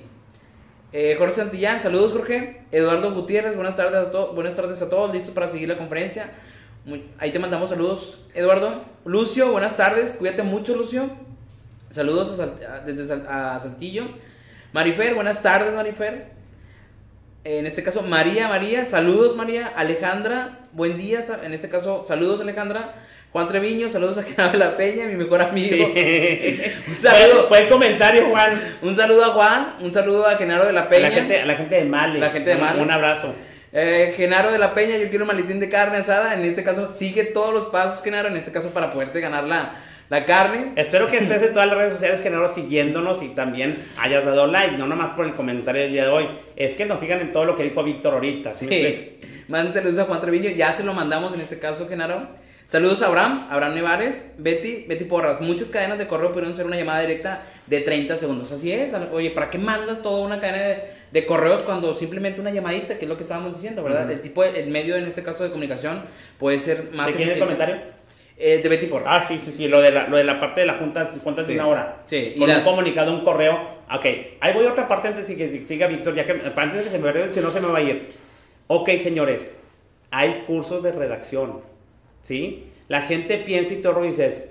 Eh, Jorge Santillán, saludos, Jorge. Eduardo Gutiérrez, buenas tardes a todos. Buenas tardes a todos. Listo para seguir la conferencia. Muy- ahí te mandamos saludos, Eduardo. Lucio, buenas tardes. Cuídate mucho, Lucio. Saludos a Salt- a- desde Sal- a Saltillo. Marifer, buenas tardes, Marifer. En este caso, María, María, saludos María, Alejandra, buen día, en este caso, saludos Alejandra, Juan Treviño, saludos a Canal La Peña, mi mejor amigo. Sí. Un saludo. Buen, comentario, Juan. Un saludo a Juan, un saludo a Genaro de la A Peña. la, gente, a la gente de Mali. La gente de Mali. Un abrazo. Eh, Genaro de la Peña, yo quiero un maletín de carne asada. En este caso, sigue todos los pasos, Genaro, en este caso, para poderte ganar la, la carne. Espero que estés en todas las redes sociales, Genaro, siguiéndonos y también hayas dado like, no nomás por el comentario del día de hoy. Es que nos sigan en todo lo que dijo Víctor ahorita. ¿sí? Sí. Manden saludos a Juan Treviño. Ya se lo mandamos en este caso, Genaro. Saludos a Abraham, Abraham Nevares, Betty, Betty Porras. Muchas cadenas de correo pudieron ser una llamada directa de 30 segundos. Así es. Oye, ¿para qué mandas toda una cadena de, correos cuando simplemente una llamadita, que es lo que estábamos diciendo, ¿verdad? El tipo, el medio en este caso de comunicación puede ser más. ¿De quién es el comentario? Eh, de Betty Porras. Ah, sí, sí, sí, lo de la, lo de la parte de la junta, juntas de una hora. Sí. Con un comunicado, un correo. Ok, ahí voy a otra parte antes de que siga Víctor, ya que antes de que se me vaya, si no se me va a ir. Ok, señores, hay cursos de redacción, ¿sí? La gente piensa y todo dices,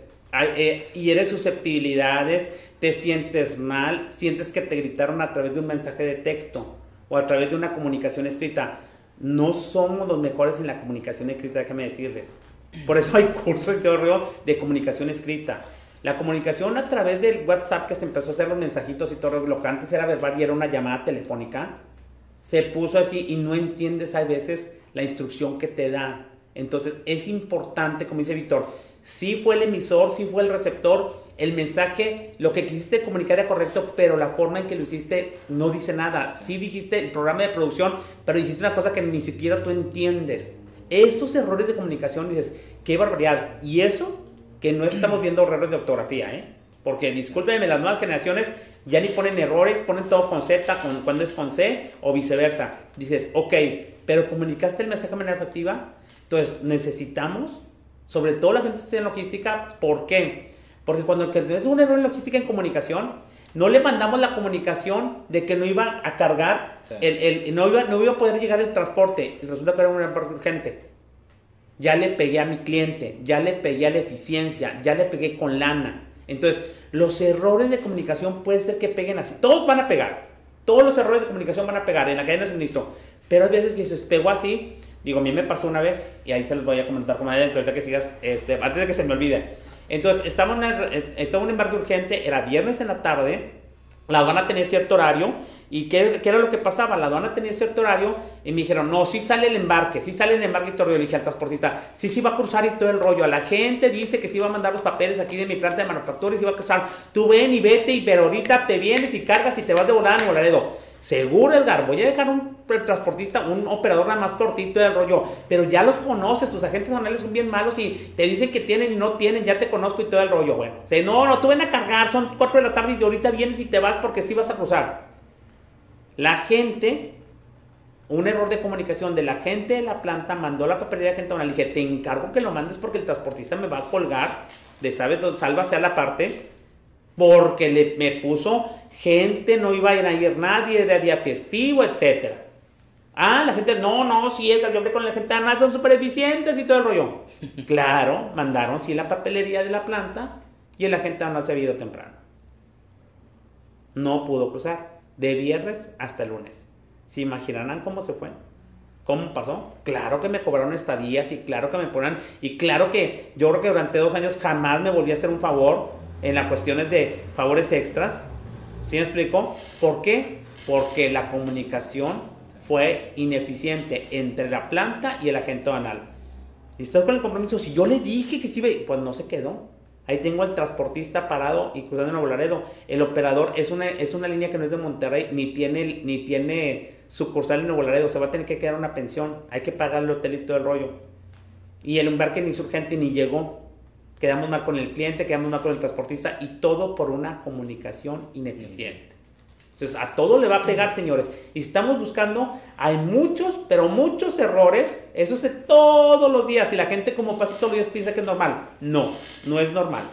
eh, y eres susceptibilidades, te sientes mal, sientes que te gritaron a través de un mensaje de texto o a través de una comunicación escrita. No somos los mejores en la comunicación escrita, déjame decirles. Por eso hay cursos y todo de comunicación escrita. La comunicación a través del WhatsApp que se empezó a hacer los mensajitos y todo lo que antes era verbal y era una llamada telefónica, se puso así y no entiendes a veces la instrucción que te da. Entonces es importante, como dice Víctor, si fue el emisor, si fue el receptor, el mensaje, lo que quisiste comunicar era correcto, pero la forma en que lo hiciste no dice nada. Sí dijiste el programa de producción, pero dijiste una cosa que ni siquiera tú entiendes. Esos errores de comunicación, dices, qué barbaridad. Y eso que no estamos viendo errores de ortografía, ¿eh? Porque discúlpenme, las nuevas generaciones ya ni ponen errores, ponen todo con Z con, cuando es con C o viceversa. Dices, ok, pero comunicaste el mensaje de manera efectiva. Entonces, necesitamos, sobre todo la gente en logística, ¿por qué? Porque cuando tenemos un error en logística en comunicación, no le mandamos la comunicación de que no iba a cargar, el, no, iba, no iba a poder llegar el transporte. Y resulta que era un error urgente. Ya le pegué a mi cliente, ya le pegué a la eficiencia, ya le pegué con lana. Entonces, los errores de comunicación puede ser que peguen así. Todos van a pegar. Todos los errores de comunicación van a pegar en la cadena de suministro. Pero hay veces que se pegó así. Digo, a mí me pasó una vez y ahí se los voy a comentar como adentro, ahorita que sigas, este, antes de que se me olvide. Entonces, estaba, en un embarque urgente, era viernes en la tarde, la aduana tenía cierto horario. ¿Y qué, era lo que pasaba? La aduana tenía cierto horario y me dijeron, no, sí sale el embarque, sí sale el embarque y todo. Le dije al transportista, sí, sí va a cruzar y todo el rollo. A la gente dice que sí va a mandar los papeles aquí de mi planta de manufactura y sí va a cruzar. Tú ven y vete, y, pero ahorita te vienes y cargas y te vas de volada a Nuevo Seguro, Edgar, voy a dejar un transportista, un operador nada más cortito del rollo, pero ya los conoces, tus agentes anales son bien malos y te dicen que tienen y no tienen, ya te conozco y todo el rollo. Bueno, se, no, no, tú ven a cargar, son 4 de la tarde y ahorita vienes y te vas porque sí vas a cruzar. La gente, un error de comunicación de la gente de la planta, mandó la papelería de gente Le dije, te encargo que lo mandes porque el transportista me va a colgar de, ¿sabes? Sálvase a la parte porque le, me puso gente, no iba a ir nadie, era día festivo, etc. Ah, la gente, no, no, sí, yo hablé con la gente, además son súper eficientes y todo el rollo. claro, mandaron sí la papelería de la planta y el agente no se había ido temprano. No pudo cruzar, de viernes hasta el lunes. ¿Se imaginarán cómo se fue? ¿Cómo pasó? Claro que me cobraron estadías y claro que me ponen, y claro que yo creo que durante dos años jamás me volví a hacer un favor en las cuestiones de favores extras. ¿Sí me explico? ¿Por qué? Porque la comunicación fue ineficiente entre la planta y el agente banal. Y estás con el compromiso. Si yo le dije que sí, pues no se quedó. Ahí tengo al transportista parado y cruzando Nuevo Laredo. El operador es una, es una línea que no es de Monterrey, ni tiene, ni tiene sucursal en Nuevo Laredo. Se va a tener que quedar una pensión. Hay que pagar el hotel y todo el rollo. Y el embarque ni surgente ni llegó quedamos mal con el cliente, quedamos mal con el transportista y todo por una comunicación ineficiente. Entonces, a todo le va a pegar, señores. Y estamos buscando, hay muchos, pero muchos errores. Eso es todos los días. Y la gente, como pasa todos los días, piensa que es normal. No, no es normal.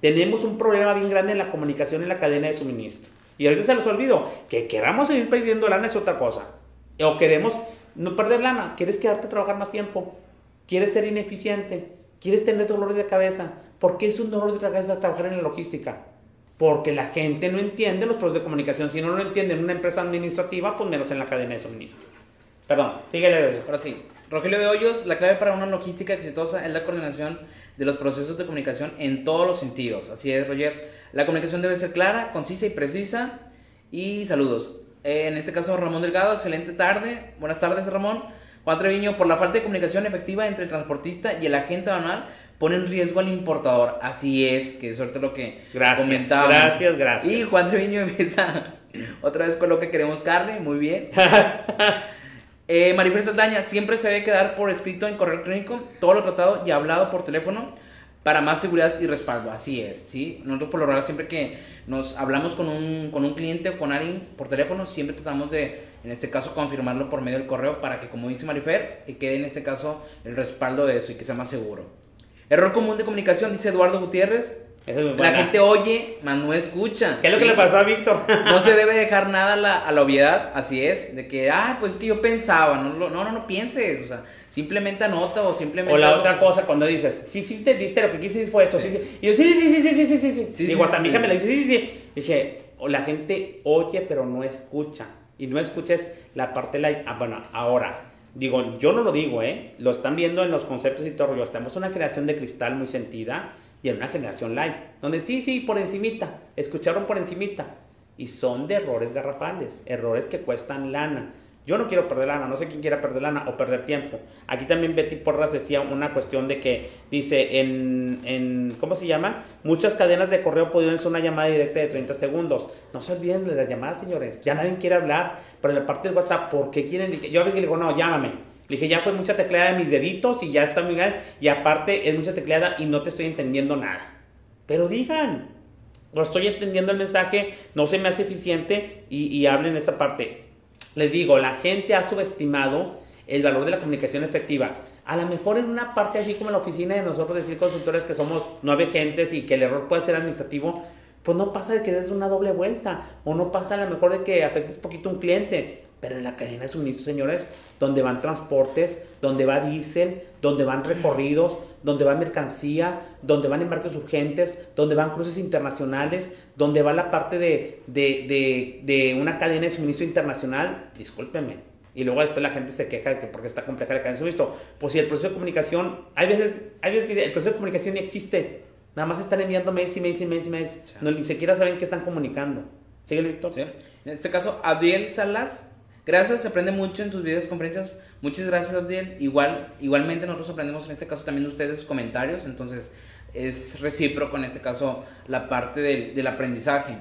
Tenemos un problema bien grande en la comunicación en la cadena de suministro. Y ahorita se los olvido. Que queramos seguir perdiendo lana es otra cosa. O queremos no perder lana. ¿Quieres quedarte a trabajar más tiempo? ¿Quieres ser ineficiente? ¿Quieres tener dolores de cabeza? ¿Por qué es un dolor de cabeza trabajar en la logística? Porque la gente no entiende los procesos de comunicación. Si no lo entiende en una empresa administrativa, pues menos en la cadena de suministro. Perdón, síguele. Ahora sí. Rogelio de Hoyos, la clave para una logística exitosa es la coordinación de los procesos de comunicación en todos los sentidos. Así es, Roger. La comunicación debe ser clara, concisa y precisa. Y saludos. Eh, en este caso, Ramón Delgado, excelente tarde. Buenas tardes, Ramón. Juan Treviño, por la falta de comunicación efectiva entre el transportista y el agente aduanal, pone en riesgo al importador. Así es, que suerte lo que gracias, Gracias, gracias. Y Juan Treviño empieza otra vez con lo que queremos carne, muy bien. Eh, Marifer Saldaña, siempre se debe quedar por escrito en correo electrónico todo lo tratado y hablado por teléfono para más seguridad y respaldo. Así es, ¿sí? Nosotros por lo general siempre que nos hablamos con un, con un cliente o con alguien por teléfono, siempre tratamos de, en este caso, confirmarlo por medio del correo para que, como dice Marifer, te quede en este caso el respaldo de eso y que sea más seguro. Error común de comunicación, dice Eduardo Gutiérrez. Es La gente oye, mas no escucha. ¿Qué es lo que ¿sí? le pasó a Víctor? No se debe dejar nada a la, a la obviedad, así es, de que, ah, pues es que yo pensaba, no, no, no, no pienses, o sea, simplemente anota o simplemente... O la otra cosa, cuando dices, sí, sí, te diste lo que quise fue esto, sí, sí. Y yo, sí, sí, sí, sí, sí, sí, sí, sí. Sí, Digo, sí, hasta sí, mi hija sí. me la dice, sí, sí, sí. Dije, o la gente oye, pero no escucha. Y no escuches la parte light. Ah, bueno, ahora, digo, yo no lo digo, ¿eh? Lo están viendo en los conceptos y todo rollo. Estamos en una generación de cristal muy sentida y en una generación light. Donde sí, sí, por encimita. Escucharon por encimita. Y son de errores garrafales. Errores que cuestan lana. Yo no quiero perder lana, no sé quién quiera perder lana o perder tiempo. Aquí también Betty Porras decía una cuestión de que dice en, en ¿cómo se llama? Muchas cadenas de correo pueden ser una llamada directa de 30 segundos. No se olviden de las llamadas, señores. Ya nadie quiere hablar. Pero en la parte del WhatsApp, ¿por qué quieren? Yo a veces le digo, no, llámame. Le dije, ya fue mucha tecleada de mis deditos y ya está muy bien. Y aparte es mucha tecleada y no te estoy entendiendo nada. Pero digan, no estoy entendiendo el mensaje, no se me hace eficiente y, y hablen esa parte. Les digo, la gente ha subestimado el valor de la comunicación efectiva. A lo mejor en una parte así como en la oficina de nosotros decir consultores que somos nueve gentes y que el error puede ser administrativo, pues no pasa de que des una doble vuelta o no pasa a lo mejor de que afectes poquito a un cliente. Pero en la cadena de suministro, señores, donde van transportes, donde va diésel, donde van recorridos, donde va mercancía, donde van embarques urgentes, donde van cruces internacionales, donde va la parte de, de, de, de una cadena de suministro internacional, discúlpenme. Y luego después la gente se queja de que porque está compleja la cadena de suministro. Pues si el proceso de comunicación, hay veces, hay veces que el proceso de comunicación ni existe. Nada más están enviando mails y mails y mails y mails. No, ni siquiera saben qué están comunicando. Síguele, Víctor. ¿sí? En este caso, Abdiel Salas, gracias, se aprende mucho en sus videos, conferencias. Muchas gracias, Abdiel. Igual, igualmente nosotros aprendemos en este caso también de ustedes sus comentarios, entonces es recíproco en este caso la parte del, aprendizaje.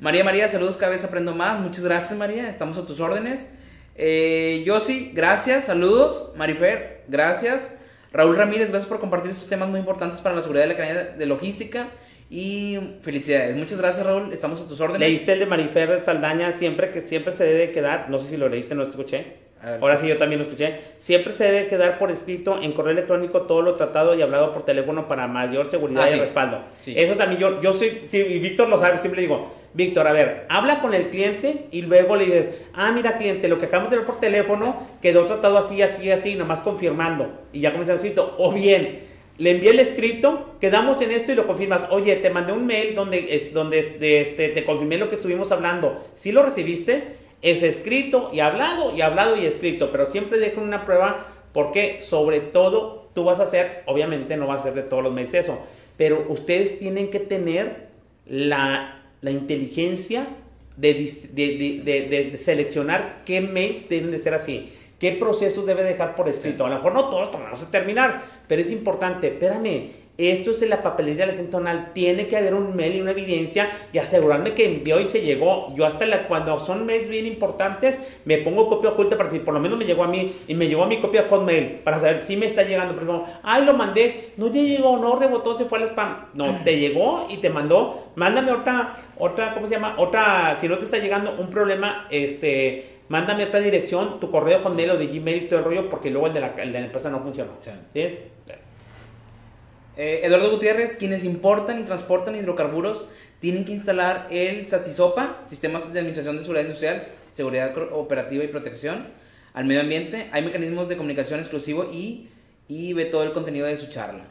María María, saludos, cada vez aprendo más. Muchas gracias, María, estamos a tus órdenes. Eh, Yossi, gracias, saludos. Marifer, gracias. Raúl Ramírez, gracias por compartir estos temas muy importantes para la seguridad de la cadena de logística. Y felicidades. Muchas gracias, Raúl. Estamos a tus órdenes. Leíste el de Marifer Saldaña, siempre que siempre se debe quedar, no sé si lo leíste, no lo escuché. Ahora sí, yo también lo escuché. Siempre se debe quedar por escrito en correo electrónico todo lo tratado y hablado por teléfono para mayor seguridad Ah, y sí. respaldo. Sí. Eso también yo, yo soy, sí, y Víctor lo sabe, siempre digo, Víctor, a ver, habla con el cliente y luego le dices, ah, mira cliente, lo que acabamos de ver por teléfono quedó tratado así, así, así, nomás confirmando. Y ya comienza escrito. O bien, le envié el escrito, quedamos en esto y lo confirmas. Oye, te mandé un mail donde, donde este, te confirmé lo que estuvimos hablando. Si lo recibiste, es escrito y hablado y hablado y escrito, pero siempre dejen una prueba porque sobre todo tú vas a hacer, obviamente no va a ser de todos los mails eso, pero ustedes tienen que tener la, la inteligencia de- de- de- de seleccionar qué mails deben de ser así, qué procesos debe dejar por escrito. A lo mejor no todos, vamos a terminar, pero es importante, espérame, esto es en la papelería de la gente tonal, tiene que haber un mail y una evidencia y asegurarme que envió y se llegó. Yo hasta la, cuando son mails bien importantes, me pongo copia oculta para si por lo menos me llegó a mí y me llegó a mi copia Hotmail para saber si me está llegando. Pero no, ay, lo mandé, no te llegó, no rebotó, se fue al spam. No, te llegó y te mandó, mándame otra, otra, ¿cómo se llama? Otra, si no te está llegando un problema, este... Mándame otra dirección, tu correo Hotmail o de Gmail y todo el rollo, porque luego el de la, el de la empresa no funcionó. Sí. ¿Sí? Eh, Eduardo Gutiérrez, quienes importan y transportan hidrocarburos tienen que instalar el SATSISOPA, Sistemas de Administración de Seguridad Industrial, Seguridad Operativa y Protección al Medio Ambiente. Hay mecanismos de comunicación exclusivo y, y ve todo el contenido de su charla.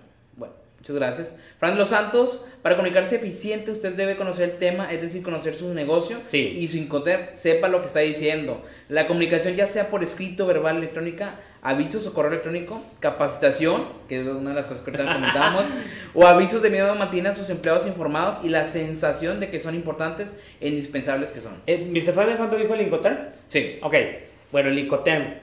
Muchas gracias. Fran de los Santos, para comunicarse eficiente usted debe conocer el tema, es decir, conocer su negocio Sí. y su Incoterm sepa lo que está diciendo. La comunicación ya sea por escrito, verbal, electrónica, avisos o correo electrónico, capacitación, que es una de las cosas que ahorita comentábamos, o avisos de miedo mantiene a sus empleados informados y la sensación de que son importantes e indispensables que son. Eh, ¿Mr. Fran de cuánto dijo el Incoterm? Sí. Ok, bueno, el Incoterm.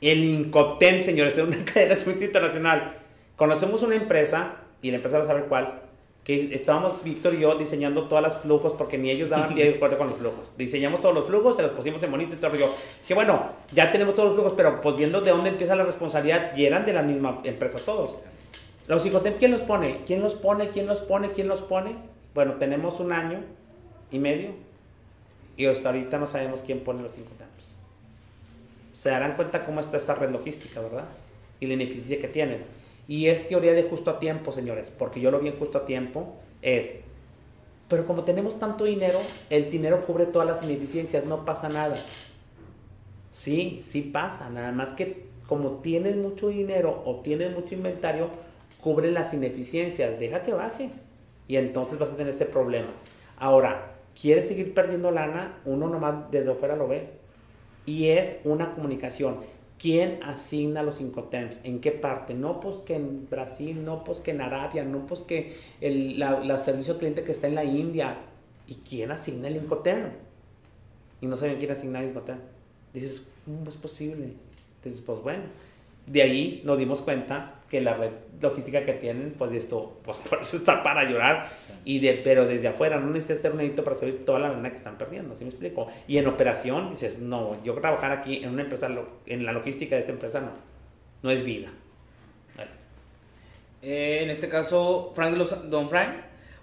El Incoterm, señores, es una cadena internacional. Conocemos una empresa, y empresa va a saber cuál, que estábamos Víctor y yo diseñando todas las flujos porque ni ellos daban pie de acuerdo con los flujos. Diseñamos todos los flujos, se los pusimos en bonito y todo. Yo dije, bueno, ya tenemos todos los flujos, pero pues viendo de dónde empieza la responsabilidad y eran de la misma empresa todos. Los psicotem, ¿quién los pone? ¿Quién los pone? ¿Quién los pone? ¿Quién los pone? Bueno, tenemos un año y medio y hasta ahorita no sabemos quién pone los psicotems. Se darán cuenta cómo está esta red logística, ¿verdad? Y la ineficiencia que tienen. Y es teoría de justo a tiempo, señores, porque yo lo vi en justo a tiempo, es, pero como tenemos tanto dinero, el dinero cubre todas las ineficiencias, no pasa nada. Sí, sí pasa, nada más que como tienes mucho dinero o tienes mucho inventario, cubre las ineficiencias, deja que baje. Y entonces vas a tener ese problema. Ahora, ¿quieres seguir perdiendo lana? Uno nomás desde afuera lo ve. Y es una comunicación ¿Quién asigna los Incoterms? ¿En qué parte? No pues que en Brasil, no pues que en Arabia, no pues que el la, servicio cliente que está en la India. ¿Y quién asigna el Incoterm? Y no saben quién asigna el Incoterm. Dices, ¿cómo es posible? Dices, pues bueno, de ahí nos dimos cuenta que la red logística que tienen, pues esto, pues por eso está para llorar. Y de, pero desde afuera no necesitas ser un edito para saber toda la lana que están perdiendo, ¿sí me explico? Y en operación dices, no, yo trabajar aquí en una empresa, en la logística de esta empresa no, no es vida. Eh, en este caso, Frank de los Don Frank,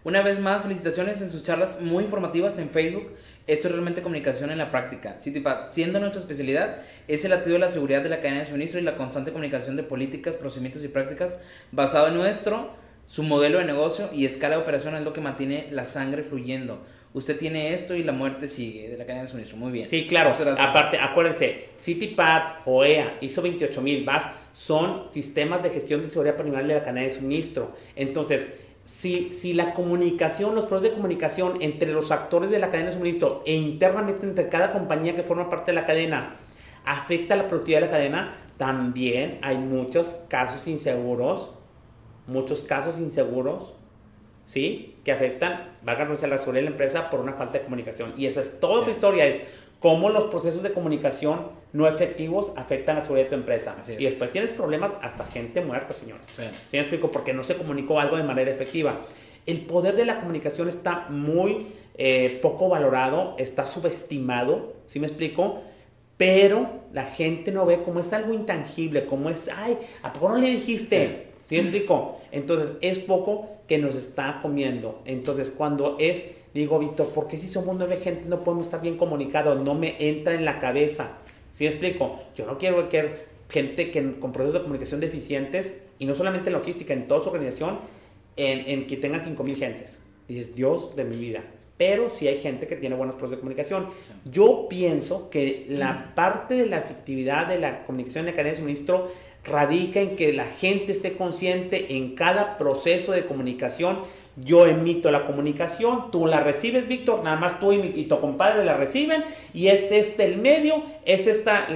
una vez más, felicitaciones en sus charlas muy informativas en Facebook esto es realmente comunicación en la práctica. CityPad, siendo nuestra especialidad, es el atributo de la seguridad de la cadena de suministro y la constante comunicación de políticas, procedimientos y prácticas basado en nuestro, su modelo de negocio y escala de operación es lo que mantiene la sangre fluyendo. Usted tiene esto y la muerte sigue de la cadena de suministro. Muy bien. Sí, claro. Aparte, acuérdense, CityPad, OEA, ISO 28000, VAS son sistemas de gestión de seguridad patrimonial de la cadena de suministro. Entonces, si, la comunicación, los procesos de comunicación entre los actores de la cadena de suministro e internamente entre cada compañía que forma parte de la cadena afecta la productividad de la cadena, también hay muchos casos inseguros, muchos casos inseguros, ¿sí? Que afectan, valga la seguridad de la empresa por una falta de comunicación. Y esa es toda la historia, es cómo los procesos de comunicación no efectivos afectan la seguridad de tu empresa. Y después tienes problemas hasta gente muerta, señores. Sí. me explico? Porque no se comunicó algo de manera efectiva. El poder de la comunicación está muy eh, poco valorado, está subestimado, ¿sí me explico? Pero la gente no ve como es algo intangible, como es, ay, ¿a poco no le dijiste? ¿Sí, explico? Entonces es poco que nos está comiendo. Entonces cuando es digo, Víctor, ¿por qué si somos nueve gente no podemos estar bien comunicados? No me entra en la cabeza. ¿Sí explico? Yo no quiero que gente que, con procesos de comunicación deficientes, y no solamente en logística, en toda su organización, en, en que tengan cinco mil gentes. Dices, Dios de mi vida. Pero si hay gente que tiene buenos procesos de comunicación. Yo pienso que la parte de la efectividad de la comunicación en la cadena de suministro radica en que la gente esté consciente en cada proceso de comunicación yo emito la comunicación, tú la recibes, Víctor, nada más tú y, tu compadre la reciben y es este el medio, es esta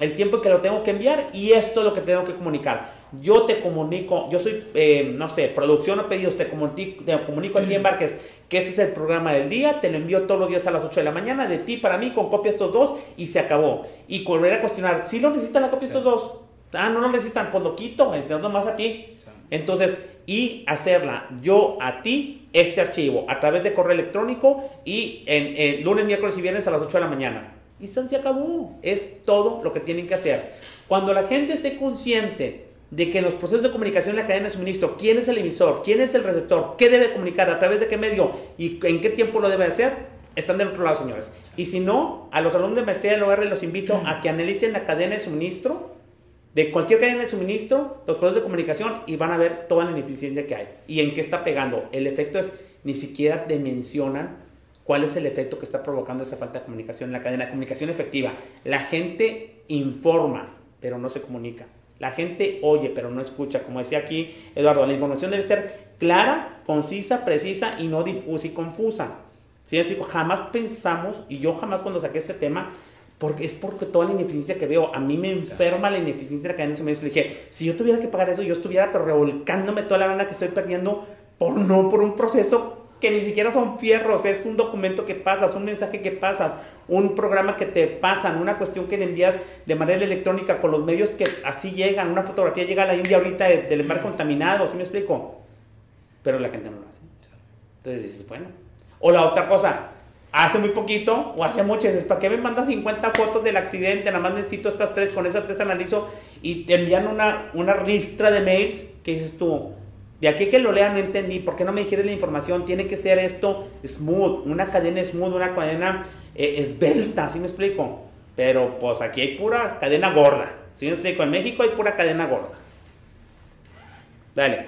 el tiempo que lo tengo que enviar y esto es lo que tengo que comunicar. Yo te comunico, yo soy, eh, no sé, producción o pedidos, te comunico, te comunico a ti, Embarques, que este es el programa del día, te lo envío todos los días a las 8 de la mañana, de ti para mí, con copia estos dos y se acabó. Y volver a cuestionar, si lo necesitan la copia estos dos? Ah, no lo necesitan, pues lo quito, enseñando más a ti. Entonces, y hacerla yo a ti este archivo a través de correo electrónico y en, lunes, miércoles y viernes a las 8 de la mañana. Y se acabó. Es todo lo que tienen que hacer. Cuando la gente esté consciente de que los procesos de comunicación en la cadena de suministro, quién es el emisor, quién es el receptor, qué debe comunicar, a través de qué medio y en qué tiempo lo debe hacer, están del otro lado, señores. Y si no, a los alumnos de maestría del OR los invito a que analicen la cadena de suministro de cualquier cadena de suministro, los procesos de comunicación y van a ver toda la ineficiencia que hay y en qué está pegando. El efecto es, ni siquiera dimensionan cuál es el efecto que está provocando esa falta de comunicación en la cadena de comunicación efectiva. La gente informa, pero no se comunica. La gente oye, pero no escucha. Como decía aquí Eduardo, la información debe ser clara, concisa, precisa y no difusa y confusa. ¿Sí? Jamás pensamos, y yo jamás cuando saqué este tema, porque es porque toda la ineficiencia que veo, a mí me enferma la ineficiencia de la cadena de suministro. dije, si yo tuviera que pagar eso, yo estuviera pero revolcándome toda la lana que estoy perdiendo por no, por un proceso que ni siquiera son fierros, es un documento que pasas, un mensaje que pasas, un programa que te pasan, una cuestión que le envías de manera electrónica con los medios que así llegan, una fotografía llega a la India ahorita del mar contaminado, ¿sí me explico? pero la gente no lo hace. Entonces dices, bueno. O la otra cosa, hace muy poquito o hace mucho, dices, ¿para qué me mandas 50 fotos del accidente? Nada más necesito estas tres, con esas tres analizo y te envían una, una ristra de mails que dices tú, de aquí que lo lean no entendí, ¿por qué no me dijeron la información? Tiene que ser esto smooth, una cadena smooth, una cadena eh, esbelta, ¿sí me explico? Pero pues aquí hay pura cadena gorda, ¿sí me explico? En México hay pura cadena gorda. Dale.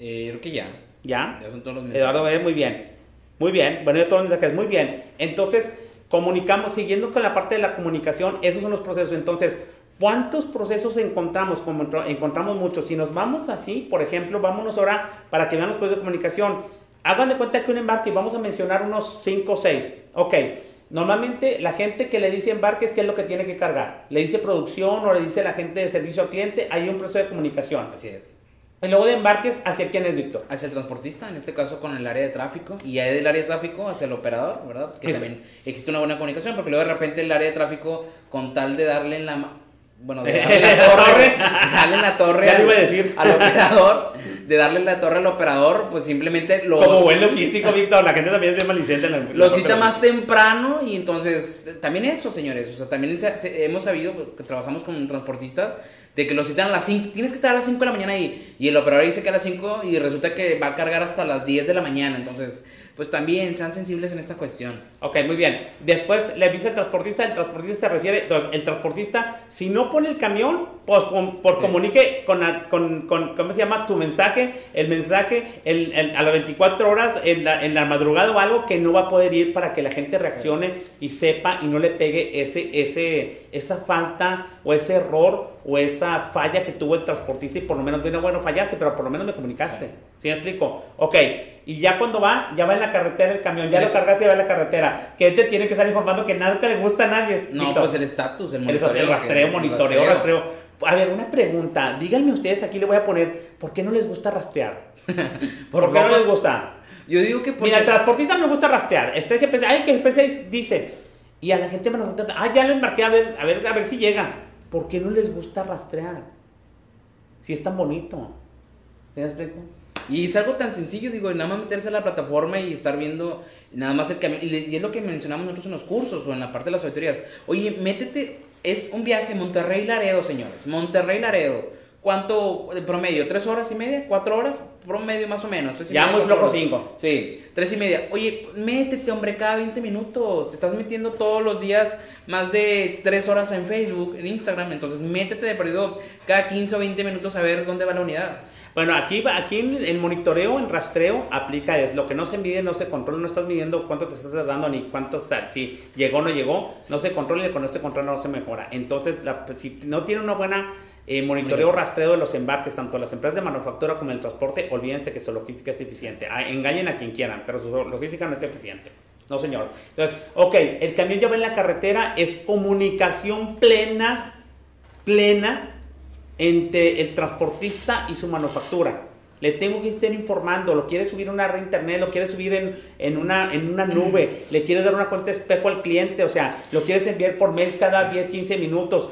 Eh, creo que ya. ¿Ya? Ya son todos los Eduardo, muy bien. Muy bien. Bueno, ya todos los mensajes, muy bien. Entonces, comunicamos, siguiendo con la parte de la comunicación, esos son los procesos. Entonces, ¿Cuántos procesos encontramos? Como encontramos muchos. Si nos vamos así, por ejemplo, vámonos ahora para que vean los procesos de comunicación. Hagan de cuenta que un embarque, vamos a mencionar unos 5 o 6. Ok, normalmente la gente que le dice embarques, ¿qué es lo que tiene que cargar? Le dice producción o le dice la gente de servicio al cliente, hay un proceso de comunicación. Así es. Y luego de embarques, ¿hacia quién es, Víctor? Hacia el transportista, en este caso con el área de tráfico, y ya del área de tráfico hacia el operador, ¿verdad? Que también existe una buena comunicación, porque luego de repente el área de tráfico, con tal de darle en la bueno, de darle la torre, darle la torre al, iba a decir. al operador, de darle la torre al operador, pues simplemente lo... Como buen logístico, Víctor, la gente también es bien maliciente. lo cita más temprano y entonces, también eso, señores, o sea, también hemos sabido que trabajamos con transportistas, de que lo citan a las 5, tienes que estar a las 5 de la mañana ahí, y el operador dice que a las 5 y resulta que va a cargar hasta las 10 de la mañana, entonces pues también sean sensibles en esta cuestión. Ok, muy bien. Después le avisa el transportista, el transportista se refiere, entonces el transportista, si no pone el camión, pues por, comunique con, con, con, ¿cómo se llama? Tu mensaje, el mensaje el, a las 24 horas, en la, en la, madrugada o algo que no va a poder ir para que la gente reaccione y sepa y no le pegue ese, ese, esa falta o ese error o esa falla que tuvo el transportista y por lo menos, bueno, bueno, fallaste, pero por lo menos me comunicaste. ¿Sí, me explico? Ok, y ya cuando va, ya va en la carretera el camión, ya lo cargas y va en la carretera. Que te tiene que estar informando que nada le gusta a nadie. No, pues el estatus, el monitoreo. El, rastreo, monitoreo, rastreo. A ver, una pregunta. Díganme ustedes, aquí le voy a poner, ¿por qué no les gusta rastrear? ¿Por, qué no les gusta? Yo digo que Mira, el transportista me gusta rastrear. Este GPS, ay, que GPS dice. Y a la gente me lo pregunta, ah, ya lo embarqué, a ver, a ver, a ver si llega. ¿Por qué no les gusta rastrear? Si es tan bonito. ¿Sí me explico? Y es algo tan sencillo, digo, nada más meterse a la plataforma y estar viendo nada más el camino. Y es lo que mencionamos nosotros en los cursos o en la parte de las auditorías. Oye, métete, es un viaje Monterrey-Laredo, señores. Monterrey-Laredo. ¿Cuánto de promedio? ¿Tres horas y media? ¿Cuatro horas? Promedio más o menos. ya muy flojo cinco. Sí, tres y media. Oye, métete, hombre, cada 20 minutos. Te estás metiendo todos los días más de tres horas en Facebook, en Instagram. Entonces, métete de periodo cada 15 o 20 minutos a ver dónde va la unidad. Bueno, aquí, aquí el monitoreo, el rastreo aplica es lo que no se mide, no se controla, no estás midiendo cuánto te estás dando ni cuánto, si llegó o no llegó, no se controla y con este control no se mejora. Entonces, si no tiene una buena eh, monitoreo, rastreo de los embarques, tanto las empresas de manufactura como el transporte, olvídense que su logística es eficiente. Ah, engañen a quien quieran, pero su logística no es eficiente. No, señor. Entonces, ok, el camión ya va en la carretera, es comunicación plena, plena entre el transportista y su manufactura. Le tengo que estar informando, lo quiere subir a una red internet, lo quiere subir en, en, una, en una nube, le quiere dar una cuenta espejo al cliente, o sea, lo quieres enviar por mail cada 10, 15 minutos,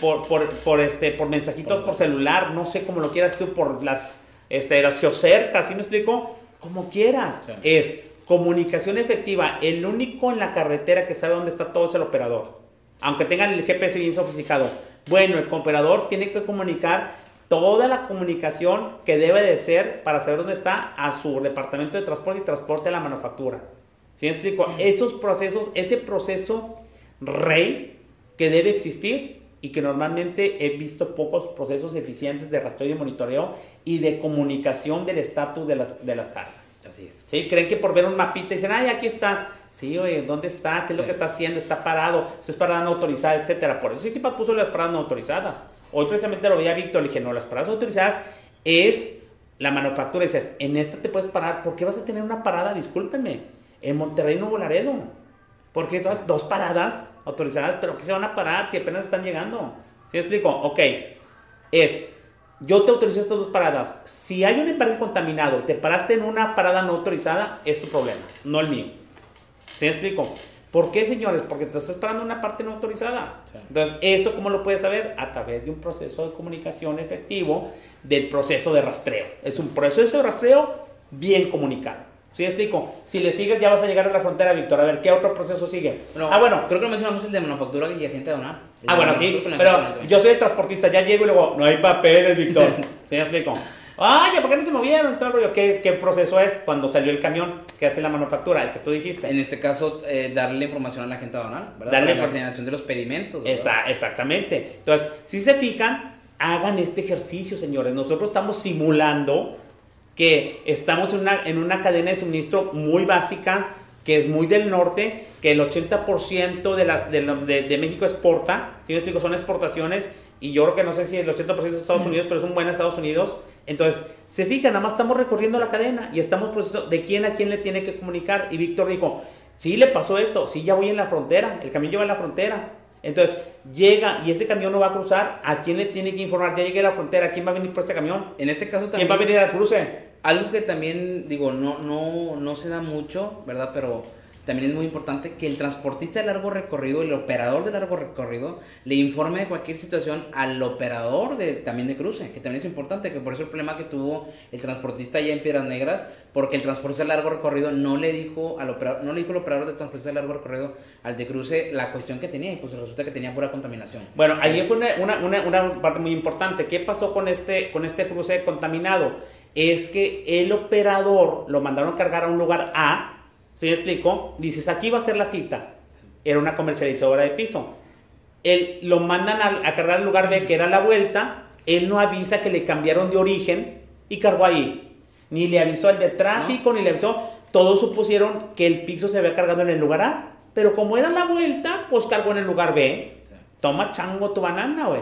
por, por, por, este, por mensajitos por celular, no sé cómo lo quieras tú, por las, este, las geocercas, ¿sí me explico? Como quieras. Es comunicación efectiva. El único en la carretera que sabe dónde está todo es el operador. Aunque tengan el GPS bien sofisticado bueno, el operador tiene que comunicar toda la comunicación que debe de ser para saber dónde está a su departamento de transporte y transporte a la manufactura. ¿Sí me explico? Esos procesos, ese proceso rey que debe existir y que normalmente he visto pocos procesos eficientes de rastreo y monitoreo y de comunicación del estatus de las, de las cargas. Así es. ¿Sí? Creen que por ver un mapita dicen, ay, aquí está. Sí, oye, ¿dónde está? ¿Qué es lo que está haciendo? ¿Está parado? ¿Esto es parada no autorizada? Etcétera. Por eso tipo puso las paradas no autorizadas. Hoy precisamente lo veía Víctor, le dije, no, las paradas autorizadas es la manufactura. dices, en esta te puedes parar. ¿Por qué vas a tener una parada? Discúlpeme. En Monterrey, Nuevo Laredo. Porque qué dos paradas autorizadas, pero ¿qué se van a parar si apenas están llegando? ¿Sí me explico? Ok. Es yo te autoricé estas dos paradas. Si hay un embarque contaminado, te paraste en una parada no autorizada, es tu problema, no el mío. ¿Sí me explico? ¿Por qué, señores? Porque te estás parando en una parte no autorizada. Entonces, ¿eso cómo lo puedes saber? A través de un proceso de comunicación efectivo del proceso de rastreo. Es un proceso de rastreo bien comunicado. ¿Sí explico? Si le sigues ya vas a llegar a la frontera, Víctor. A ver, ¿qué otro proceso sigue? ah, bueno. Creo que mencionamos el de manufactura y agente aduanal. Ah, bueno, sí. Pero yo soy transportista, ya llego y luego, no hay papeles, Víctor. ¿Sí me explico? Ay, ¿por qué no se movieron? Todo el ¿Qué, ¿Qué, proceso es cuando salió el camión que hace la manufactura? El que tú dijiste. En este caso, eh, darle información a la gente aduanal, ¿verdad? Darle la coordinación de los pedimentos. Esa, exactamente. Entonces, si se fijan, hagan este ejercicio, señores. Nosotros estamos simulando que estamos en una, en una cadena de suministro muy básica, que es muy del norte, que el 80% de, las, de, de, México exporta, si explico, son exportaciones, y yo creo que no sé si el 80% es Estados Unidos, pero es un buen Estados Unidos. Entonces, se fijan, nada más estamos recorriendo la cadena y estamos proceso de quién a quién le tiene que comunicar. Y Víctor dijo, sí le pasó esto, sí ya voy en la frontera, el camión lleva en la frontera. Entonces, llega y ese camión no va a cruzar, ¿a quién le tiene que informar? Ya llegué a la frontera, ¿quién va a venir por este camión? En este caso también. ¿Quién va a venir al cruce? Algo que también, digo, no, no, no se da mucho, ¿verdad? Pero también es muy importante que el transportista de largo recorrido, el operador de largo recorrido, le informe de cualquier situación al operador de, también de cruce, que también es importante, que por eso el problema que tuvo el transportista allá en Piedras Negras, porque el transportista de largo recorrido no le dijo al operador, no le dijo al operador de transportista de largo recorrido al de cruce la cuestión que tenía, y pues resulta que tenía pura contaminación. Bueno, ahí fue una, una, una, parte muy importante. ¿Qué pasó con este, con este cruce contaminado? Es que el operador lo mandaron a cargar a un lugar A, ¿Se me explicó? Dices, aquí va a ser la cita. Era una comercializadora de piso. Él, lo mandan a, cargar al lugar B, que era la vuelta. Él no avisa que le cambiaron de origen y cargó ahí. Ni le avisó al de tráfico, ni le avisó. Todos supusieron que el piso se había cargado en el lugar A. Pero como era la vuelta, pues cargó en el lugar B. Toma chango tu banana, güey.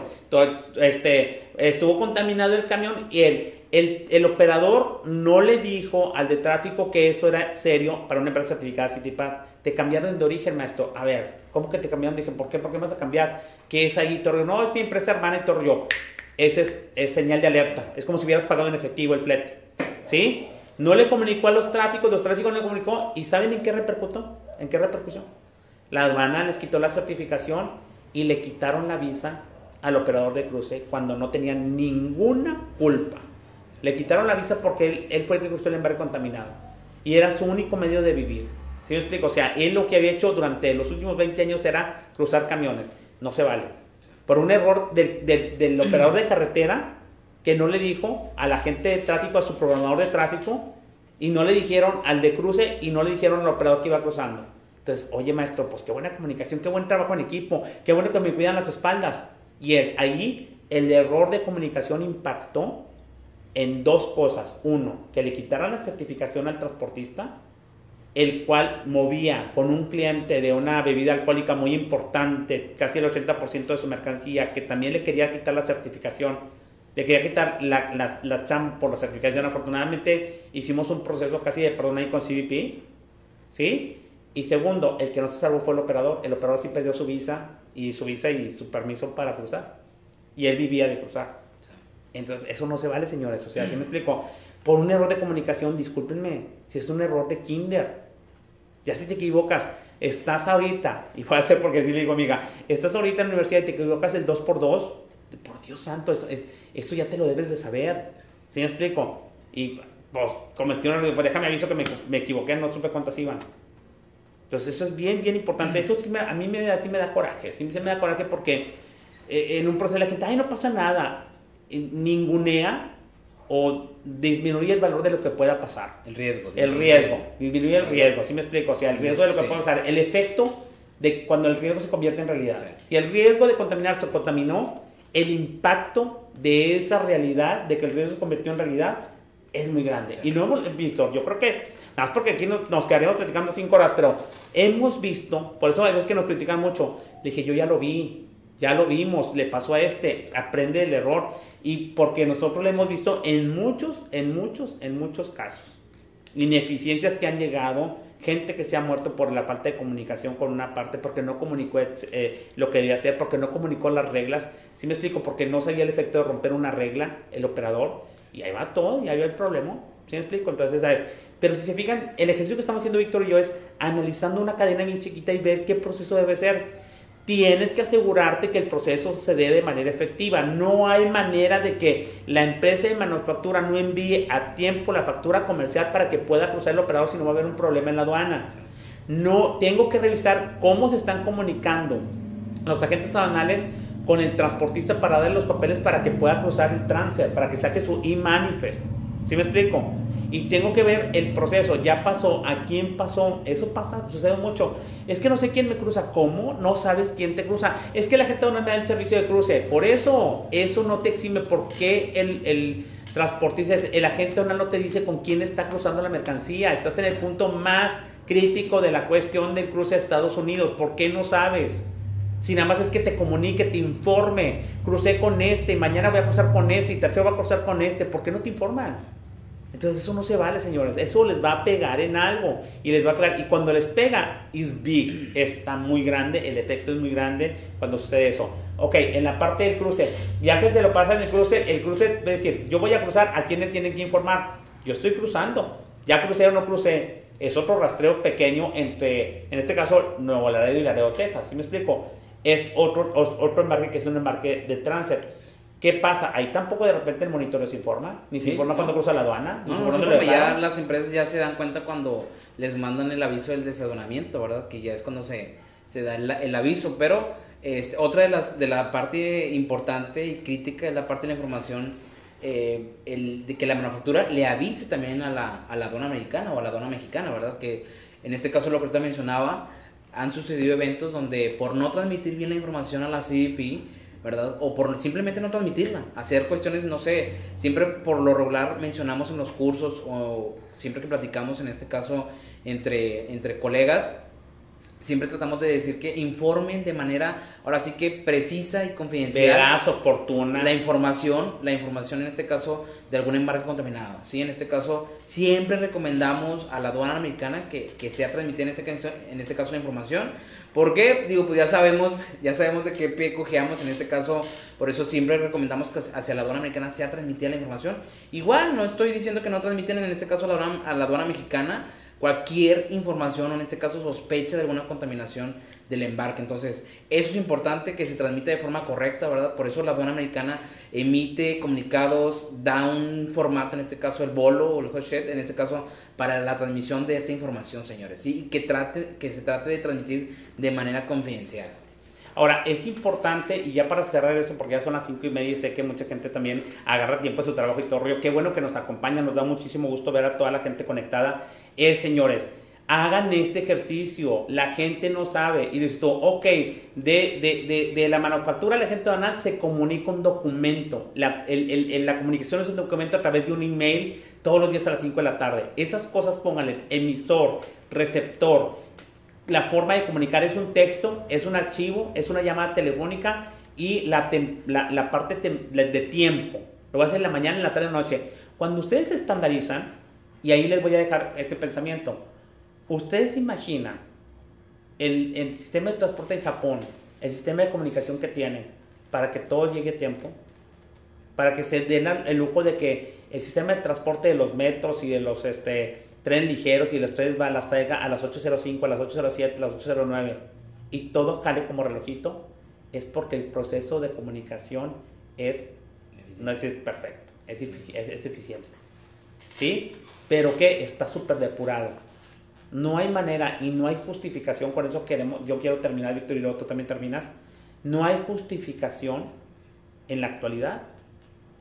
Este, estuvo contaminado el camión y él el, operador no le dijo al de tráfico que eso era serio para una empresa certificada Citipack. Te cambiaron de origen, maestro. A ver, ¿cómo que te cambiaron? Dije, ¿por qué? ¿Por qué me vas a cambiar? ¿Qué es ahí? Torrio. No, es mi empresa hermana y Torrio. Ese es, es, señal de alerta. Es como si hubieras pagado en efectivo el flete. ¿Sí? No le comunicó a los tráficos, los tráficos no le comunicó. ¿Y saben en qué repercutó? ¿En qué repercusión? La aduana les quitó la certificación y le quitaron la visa al operador de cruce cuando no tenía ninguna culpa. Le quitaron la visa porque él, fue el que cruzó el embarque contaminado. Y era su único medio de vivir. ¿Sí me explico? O sea, él lo que había hecho durante los últimos 20 años era cruzar camiones. No se vale. Por un error del, operador de carretera que no le dijo al agente de tráfico, a su programador de tráfico, y no le dijeron al de cruce y no le dijeron al operador que iba cruzando. Entonces, oye maestro, pues qué buena comunicación, qué buen trabajo en equipo, qué bueno que me cuidan las espaldas. Y ahí el error de comunicación impactó en dos cosas. Uno, que le quitaran la certificación al transportista, el cual movía con un cliente de una bebida alcohólica muy importante, casi el 80% de su mercancía, que también le quería quitar la certificación, le quería quitar la, la, la CHAM por la certificación. Afortunadamente hicimos un proceso casi de perdón ahí con CBP, ¿sí? Y segundo, el que no se salvó fue el operador. El operador sí perdió su visa y su visa y su permiso para cruzar. Y él vivía de cruzar. Entonces, eso no se vale, señores. O sea, si me explico, por un error de comunicación, discúlpenme, si es un error de kinder, ya si te equivocas, estás ahorita, y puede ser porque sí le digo, amiga, estás ahorita en la universidad y te equivocas el 2 por 2 por Dios santo, eso, eso ya te lo debes de saber. ¿Sí me explico? Y pues cometí un error, pues déjame aviso que me, me, equivoqué, no supe cuántas iban. Entonces eso es bien, bien importante. Eso sí a mí me, sí me da coraje, sí me da coraje porque eh, en un proceso la gente, ay, no pasa nada ningunea o disminuye el valor de lo que pueda pasar. El riesgo. El riesgo, disminuye el riesgo, ¿sí me explico? O sea, el riesgo de lo que pueda pasar, el efecto de cuando el riesgo se convierte en realidad. Si el riesgo de contaminar se contaminó, el impacto de esa realidad, de que el riesgo se convirtió en realidad, es muy grande. Y no hemos, Víctor, yo creo que, nada más porque aquí nos, nos quedaríamos platicando cinco horas, pero hemos visto, por eso hay veces que nos critican mucho, le dije, yo ya lo vi, ya lo vimos, le pasó a este, aprende el error y porque nosotros lo hemos visto en muchos, en muchos, en muchos casos. Ineficiencias que han llegado, gente que se ha muerto por la falta de comunicación con una parte, porque no comunicó eh, lo que debía hacer, porque no comunicó las reglas. ¿Sí me explico? Porque no sabía el efecto de romper una regla, el operador, y ahí va todo, y ahí va el problema. ¿Sí me explico? Entonces, ¿sabes? Pero si se fijan, el ejercicio que estamos haciendo Víctor y yo es analizando una cadena bien chiquita y ver qué proceso debe ser tienes que asegurarte que el proceso se dé de manera efectiva. No hay manera de que la empresa de manufactura no envíe a tiempo la factura comercial para que pueda cruzar el operador si no va a haber un problema en la aduana. No, tengo que revisar cómo se están comunicando los agentes aduanales con el transportista para darle los papeles para que pueda cruzar el transfer, para que saque su e-manifest. ¿Sí me explico? Y tengo que ver el proceso, ya pasó, a quién pasó, eso pasa, sucede mucho. Es que no sé quién me cruza, ¿cómo? No sabes quién te cruza. Es que la gente no me da el servicio de cruce. Por eso, eso no te exime. ¿Por qué el, el transportista, el agente no te dice con quién está cruzando la mercancía? Estás en el punto más crítico de la cuestión del cruce a Estados Unidos. ¿Por qué no sabes? Si nada más es que te comunique, te informe. Crucé con este mañana voy a cruzar con este y tercero va a cruzar con este. ¿Por qué no te informan? Entonces eso no se vale, señores. Eso les va a pegar en algo. Y les va a pegar. Y cuando les pega, is big. Está muy grande. El efecto es muy grande cuando sucede eso. Ok, en la parte del cruce. Ya que se lo pasa en el cruce, el cruce a decir, yo voy a cruzar, ¿a quién le tienen que informar? Yo estoy cruzando. Ya crucé o no crucé. Es otro rastreo pequeño entre, en este caso, Nuevo Laredo y Laredo, Texas. ¿Sí me explico? es otro, otro embarque que es un embarque de transfer. ¿Qué pasa? Ahí tampoco de repente el monitoreo se informa, ni se informa cuando cruza la aduana, ni se informa ya las empresas ya se dan cuenta cuando les mandan el aviso del desadonamiento, ¿verdad? Que ya es cuando se, se da el, aviso, pero este, otra de las de la parte importante y crítica es la parte de la información eh, el, de que la manufactura le avise también a la, a la aduana americana o a la aduana mexicana, ¿verdad? Que en este caso lo que usted mencionaba, han sucedido eventos donde por no transmitir bien la información a la CBP, ¿verdad? O por simplemente no transmitirla, hacer cuestiones, no sé, siempre por lo regular mencionamos en los cursos o siempre que platicamos en este caso entre, entre colegas, siempre tratamos de decir que informen de manera, ahora sí que precisa y confidencial. Veraz, oportuna. La información, la información en este caso de algún embarque contaminado. Sí, en este caso siempre recomendamos a la aduana americana que, que sea transmitida en este, caso, en este caso la información. ¿Por qué? Digo, pues ya sabemos, ya sabemos de qué pie cojeamos en este caso, por eso siempre recomendamos que hacia la aduana americana sea transmitida la información. Igual, no estoy diciendo que no transmiten en este caso a la a la aduana mexicana, cualquier información o en este caso sospecha de alguna contaminación del embarque. Entonces, eso es importante que se transmita de forma correcta, ¿verdad? Por eso la aduana americana emite comunicados, da un formato, en este caso el bolo o el hotshot, en este caso para la transmisión de esta información, señores, ¿sí? Y que, trate, que se trate de transmitir de manera confidencial. Ahora, es importante, y ya para cerrar eso, porque ya son las cinco y media y sé que mucha gente también agarra tiempo de su trabajo y todo qué bueno que nos acompaña, nos da muchísimo gusto ver a toda la gente conectada. Es, señores, hagan este ejercicio, la gente no sabe, y esto, ok, de, de, de, la manufactura la gente banal se comunica un documento, la, la comunicación es un documento a través de un email todos los días a las 5 de la tarde. Esas cosas pónganle emisor, receptor, la forma de comunicar es un texto, es un archivo, es una llamada telefónica y la, la, parte de tiempo. Lo voy a hacer en la mañana, en la tarde, en la noche. Cuando ustedes estandarizan, y ahí les voy a dejar este pensamiento, ustedes imaginan el, el sistema de transporte en Japón, el sistema de comunicación que tienen para que todo llegue a tiempo, para que se den el lujo de que el sistema de transporte de los metros y de los este, trenes ligeros y los trenes van a, las, a las 8.05, a las 8.07, a las 8.09 y todo jale como relojito, es porque el proceso de comunicación es, no es perfecto, es, es eficiente. ¿Sí? Pero que está súper depurado. No hay manera y no hay justificación, con eso queremos, yo quiero terminar, Víctor, y luego tú también terminas. No hay justificación en la actualidad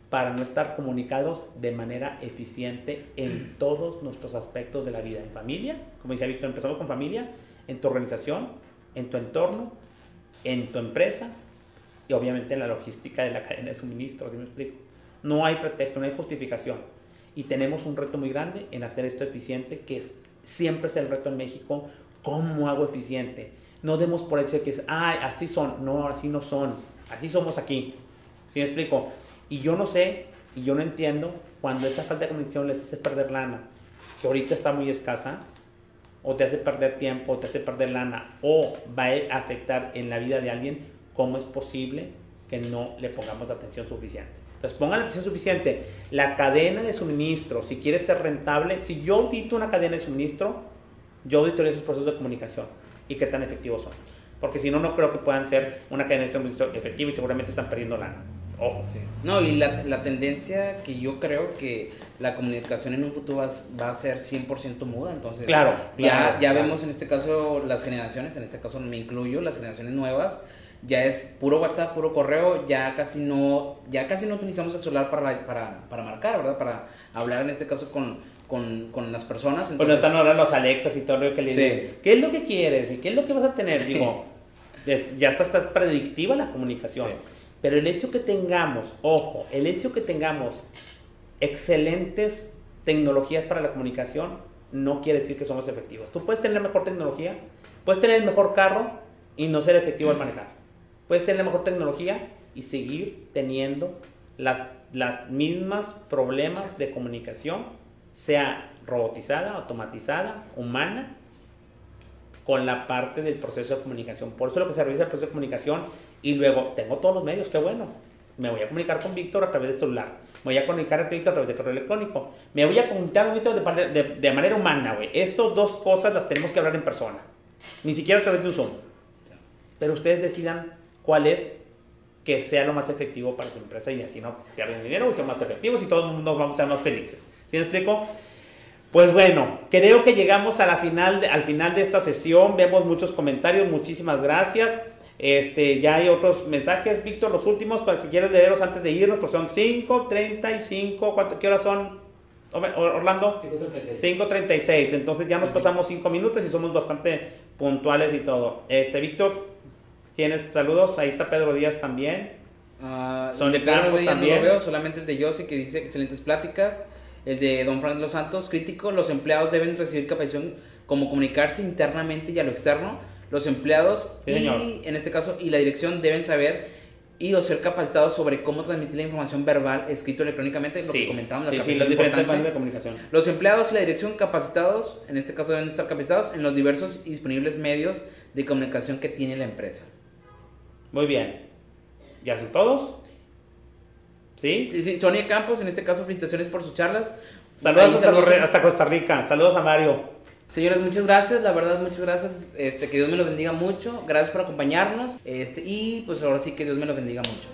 para no estar comunicados de manera eficiente en todos nuestros aspectos de la vida. En familia, como decía Víctor, empezamos con familia, en tu organización, en tu entorno, en tu empresa y obviamente en la logística de la cadena de suministro, ¿sí me explico? No hay pretexto, no hay justificación. Y tenemos un reto muy grande en hacer esto eficiente, que es, siempre es el reto en México, ¿cómo hago eficiente? No demos por hecho de que es, ay, así son, no, así no son, así somos aquí. ¿Sí me explico? Y yo no sé, y yo no entiendo cuando esa falta de comunicación les hace perder lana, que ahorita está muy escasa, o te hace perder tiempo, o te hace perder lana, o va a afectar en la vida de alguien, ¿cómo es posible que no le pongamos atención suficiente? Entonces, pongan atención suficiente. La cadena de suministro, si quieres ser rentable, si yo audito una cadena de suministro, yo auditoría esos procesos de comunicación y qué tan efectivos son. porque si no, no creo que puedan ser una cadena de distribución efectiva y seguramente están perdiendo lana. Ojo. Sí. No, y la, la, tendencia que yo creo que la comunicación en un futuro va, va a ser 100% muda, entonces claro, ya, claro, ya vemos en este caso las generaciones, en este caso me incluyo, las generaciones nuevas, ya es puro WhatsApp, puro correo, ya casi no, ya casi no utilizamos el celular para, para, para marcar, ¿verdad? Para hablar en este caso con, con, con las personas. Entonces, están ahora los Alexas y todo lo que le sí. dices, ¿qué es lo que quieres? ¿Y qué es lo que vas a tener? Sí. Digo, ya está, está predictiva la comunicación. Sí. Pero el hecho que tengamos, ojo, el hecho que tengamos excelentes tecnologías para la comunicación no quiere decir que somos efectivos. Tú puedes tener la mejor tecnología, puedes tener el mejor carro y no ser efectivo al manejar. Puedes tener la mejor tecnología y seguir teniendo las, las mismas problemas de comunicación, sea robotizada, automatizada, humana, con la parte del proceso de comunicación. Por eso lo que se realiza el proceso de comunicación y luego tengo todos los medios, qué bueno. Me voy a comunicar con Víctor a través de celular. Me voy a comunicar con Víctor a través de correo electrónico. Me voy a comunicar con Víctor de, de, de manera humana, güey. Estas dos cosas las tenemos que hablar en persona. Ni siquiera a través de un Zoom. Pero ustedes decidan cuál es que sea lo más efectivo para su empresa y así no pierden dinero y son más efectivos y todos mundo vamos a ser más felices. ¿Sí me explico? Pues bueno, creo que llegamos a la final de, al final de esta sesión. Vemos muchos comentarios. Muchísimas gracias. Este, ya hay otros mensajes, Víctor, los últimos, para si quieres leerlos antes de irnos, pues son 5.35, ¿qué horas son? Orlando? 5.36, entonces ya nos pasamos 5 minutos y somos bastante puntuales y todo. Este, Víctor, ¿tienes saludos? Ahí está Pedro Díaz también. Uh, Son de Campos también. No veo, solamente el de Yossi que dice excelentes pláticas. El de Don Frank Los Santos, crítico, los empleados deben recibir capacitación como comunicarse internamente y a lo externo los empleados sí, y en este caso y la dirección deben saber y o ser capacitados sobre cómo transmitir la información verbal escrito electrónicamente, sí. lo que comentábamos. Sí, sí, los diferentes de comunicación. Los empleados y la dirección capacitados, en este caso deben estar capacitados en los diversos y disponibles medios de comunicación que tiene la empresa. Muy bien. ¿Ya son todos? ¿Sí? Sí, sí. Sonia Campos, en este caso, felicitaciones por sus charlas. Saludos hasta, saludos. hasta Costa Rica. Saludos a Mario. Señores, muchas gracias, la verdad, muchas gracias. Este, que Dios me lo bendiga mucho. Gracias por acompañarnos. Este, y pues ahora sí que Dios me lo bendiga mucho.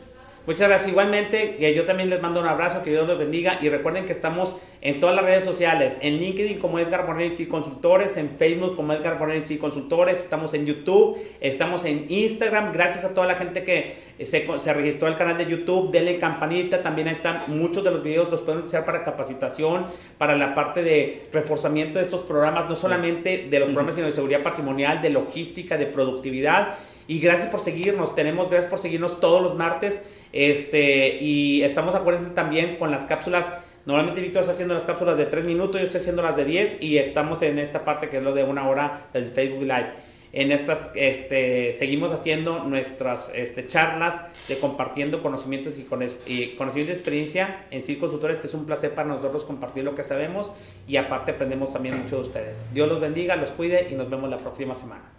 Muchas gracias. Igualmente, que yo también les mando un abrazo, que Dios los bendiga. Y recuerden que estamos en todas las redes sociales, en LinkedIn como Edgar Moreno y Consultores, en Facebook como Edgar Moreno y Consultores, estamos en YouTube, estamos en Instagram. Gracias a toda la gente que se, se registró al canal de YouTube, denle campanita. También ahí están muchos de los videos, los pueden utilizar para capacitación, para la parte de reforzamiento de estos programas, no solamente de los programas, sino de seguridad patrimonial, de logística, de productividad. Y gracias por seguirnos. Tenemos, gracias por seguirnos todos los martes. Este, y estamos, acuérdense también con las cápsulas. Normalmente Víctor está haciendo las cápsulas de 3 minutos, yo estoy haciendo las de 10 y estamos en esta parte que es lo de una hora del Facebook Live. En estas, este, seguimos haciendo nuestras este, charlas de compartiendo conocimientos y, con, y conocimiento de experiencia en sí consultores, que es un placer para nosotros compartir lo que sabemos y aparte aprendemos también mucho de ustedes. Dios los bendiga, los cuide y nos vemos la próxima semana.